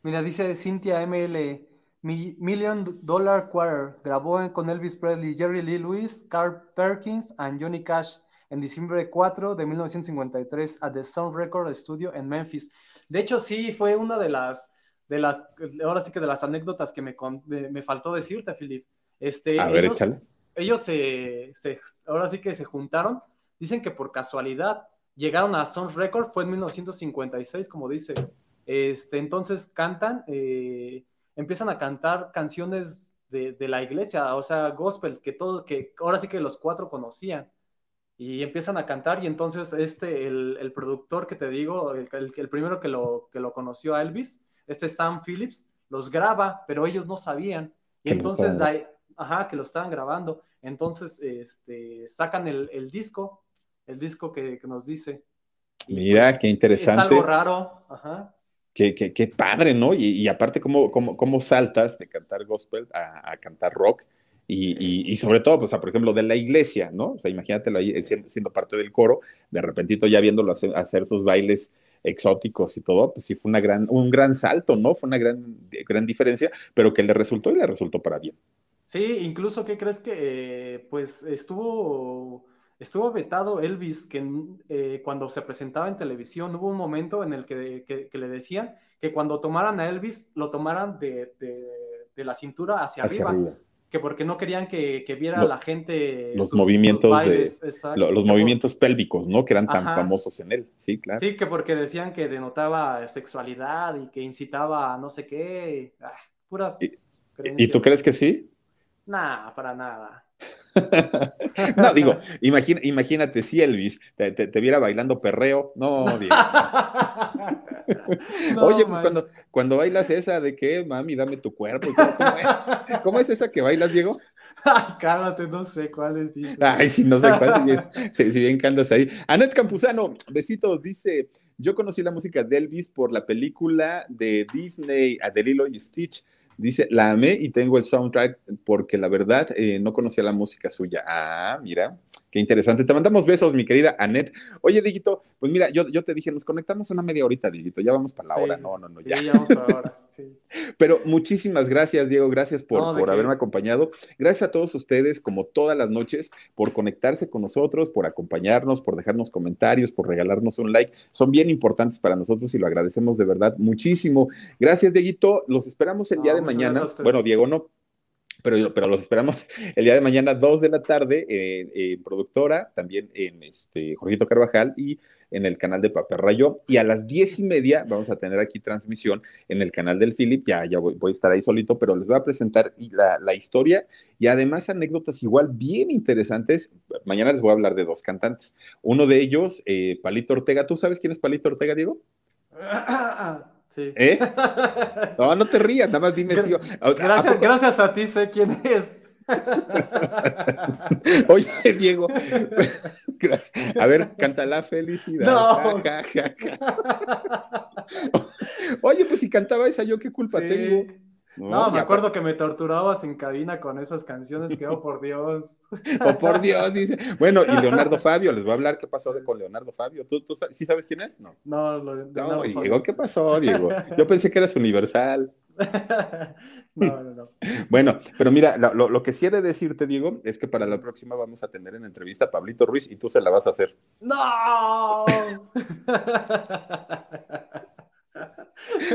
Mira, dice Cintia ML, Million Dollar Quarter grabó con Elvis Presley, Jerry Lee Lewis, Carl Perkins y Johnny Cash en diciembre 4 de 1953 a The Sound Record Studio en Memphis. De hecho, sí, fue una de las, de las, ahora sí que de las anécdotas que me, me, faltó decirte, Philip. Este, a ellos, ellos se, se, ahora sí que se juntaron. Dicen que por casualidad llegaron a Sound Record, fue en 1956, como dice. Este, entonces cantan, eh, empiezan a cantar canciones de, la iglesia, o sea, gospel, que todo, que ahora sí que los cuatro conocían. Y empiezan a cantar y entonces este, el, productor que te digo, el, el, primero que lo, que lo conoció a Elvis, este Sam Phillips, los graba, pero ellos no sabían. Y entonces, ajá, que lo estaban grabando. Entonces, este, sacan el, disco, el disco que, nos dice. Mira, pues, qué interesante. Es algo raro, ajá. Qué, padre, ¿no? Y, aparte, ¿cómo, cómo, saltas de cantar gospel a, cantar rock? Y, sobre todo, pues, por ejemplo, de la iglesia, ¿no? O sea, imagínatelo ahí siendo, parte del coro, de repentito ya viéndolo hacer, sus bailes exóticos y todo, pues sí fue una gran, un gran salto, ¿no? Fue una gran, gran diferencia, pero que le resultó y le resultó para bien. Sí, incluso, ¿qué crees que, eh, pues, estuvo Estuvo vetado Elvis, que eh, cuando se presentaba en televisión hubo un momento en el que, le decían que cuando tomaran a Elvis, lo tomaran de, la cintura hacia, arriba, que porque no querían que, viera la gente los movimientos los movimientos pélvicos, ¿no? Que eran tan famosos en él, sí, claro. Sí, que porque decían que denotaba sexualidad y que incitaba a no sé qué, ah, puras. ¿Y, ¿Y tú crees que sí? Nah, para nada. no, digo, imagínate si Elvis te, viera bailando perreo. No, Oye, pues cuando, cuando bailas esa de que, mami, dame tu cuerpo. ¿Cómo, es? esa que bailas, Diego? Ay, cálmate, no sé cuál es. Ay, sí, no sé cuál, si bien, si, ahí. Anet Campuzano, besitos, dice, yo conocí la música de Elvis por la película de Disney, Adelilo y Stitch. Dice, la amé y tengo el soundtrack porque la verdad eh, no conocía la música suya. Ah, mira, qué interesante. Te mandamos besos, mi querida Anet. Oye, Digito, pues mira, yo, yo te dije, nos conectamos una media horita, Digito, ya vamos para la hora. No, no, no, ya. ya vamos para la hora. Pero muchísimas gracias, Diego, gracias por, por haberme acompañado. Gracias a todos ustedes, como todas las noches, por conectarse con nosotros, por acompañarnos, por dejarnos comentarios, por regalarnos un like. Son bien importantes para nosotros y lo agradecemos de verdad muchísimo. Gracias, Dieguito. Los esperamos el día de mañana. Bueno, Diego no, pero, pero los esperamos el día de mañana, dos de la tarde, en productora, también en este Jorgito Carvajal y en el canal de Paperrayo. Y a las diez y media vamos a tener aquí transmisión en el canal del Philip. Ya, ya voy, a estar ahí solito, pero les voy a presentar la, la, historia y además anécdotas igual bien interesantes. Mañana les voy a hablar de dos cantantes. Uno de ellos, eh, Palito Ortega. ¿Tú sabes quién es Palito Ortega, Diego? Sí. ¿Eh? No, no te rías, nada más dime si yo. Gracias, gracias a ti sé quién es. Oye, Diego, a ver, canta la felicidad. No. Oye, pues si cantaba esa, ¿yo qué culpa Sí. tengo? No, me acuerdo que me torturabas en cabina con esas canciones que, oh, por Dios. Oh, por Dios, dice. Bueno, y Leonardo Fabio, les voy a hablar qué pasó de- con Leonardo Fabio. ¿Tú, tú sí sabes quién es? No. No, lo, No, Diego, ¿qué pasó, Diego? Yo pensé que eras universal. no, no, no. Bueno, pero mira, lo, lo- lo que sí he de decirte, Diego, es que para la próxima vamos a tener en entrevista a Pablito Ruiz y tú se la vas a hacer. ¡No!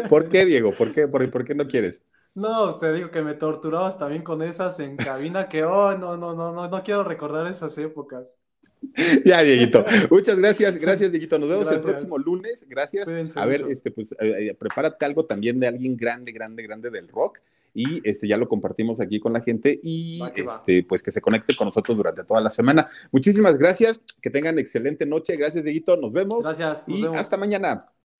¿Por qué, Diego? ¿Por qué, por, por qué no quieres? No, te digo que me torturabas también con esas en cabina que, oh, no, no, no, no, no quiero recordar esas épocas. Ya, Dieguito. Muchas gracias, gracias, Dieguito. Nos vemos el próximo lunes. Gracias. Cuídense A ver, mucho. este, pues, eh, eh, prepárate algo también de alguien grande, grande, grande del rock. Y este, ya lo compartimos aquí con la gente y Va que va. este, pues que se conecte con nosotros durante toda la semana. Muchísimas gracias, que tengan excelente noche. Gracias, Dieguito. Nos vemos. Gracias, nos y vemos. hasta mañana.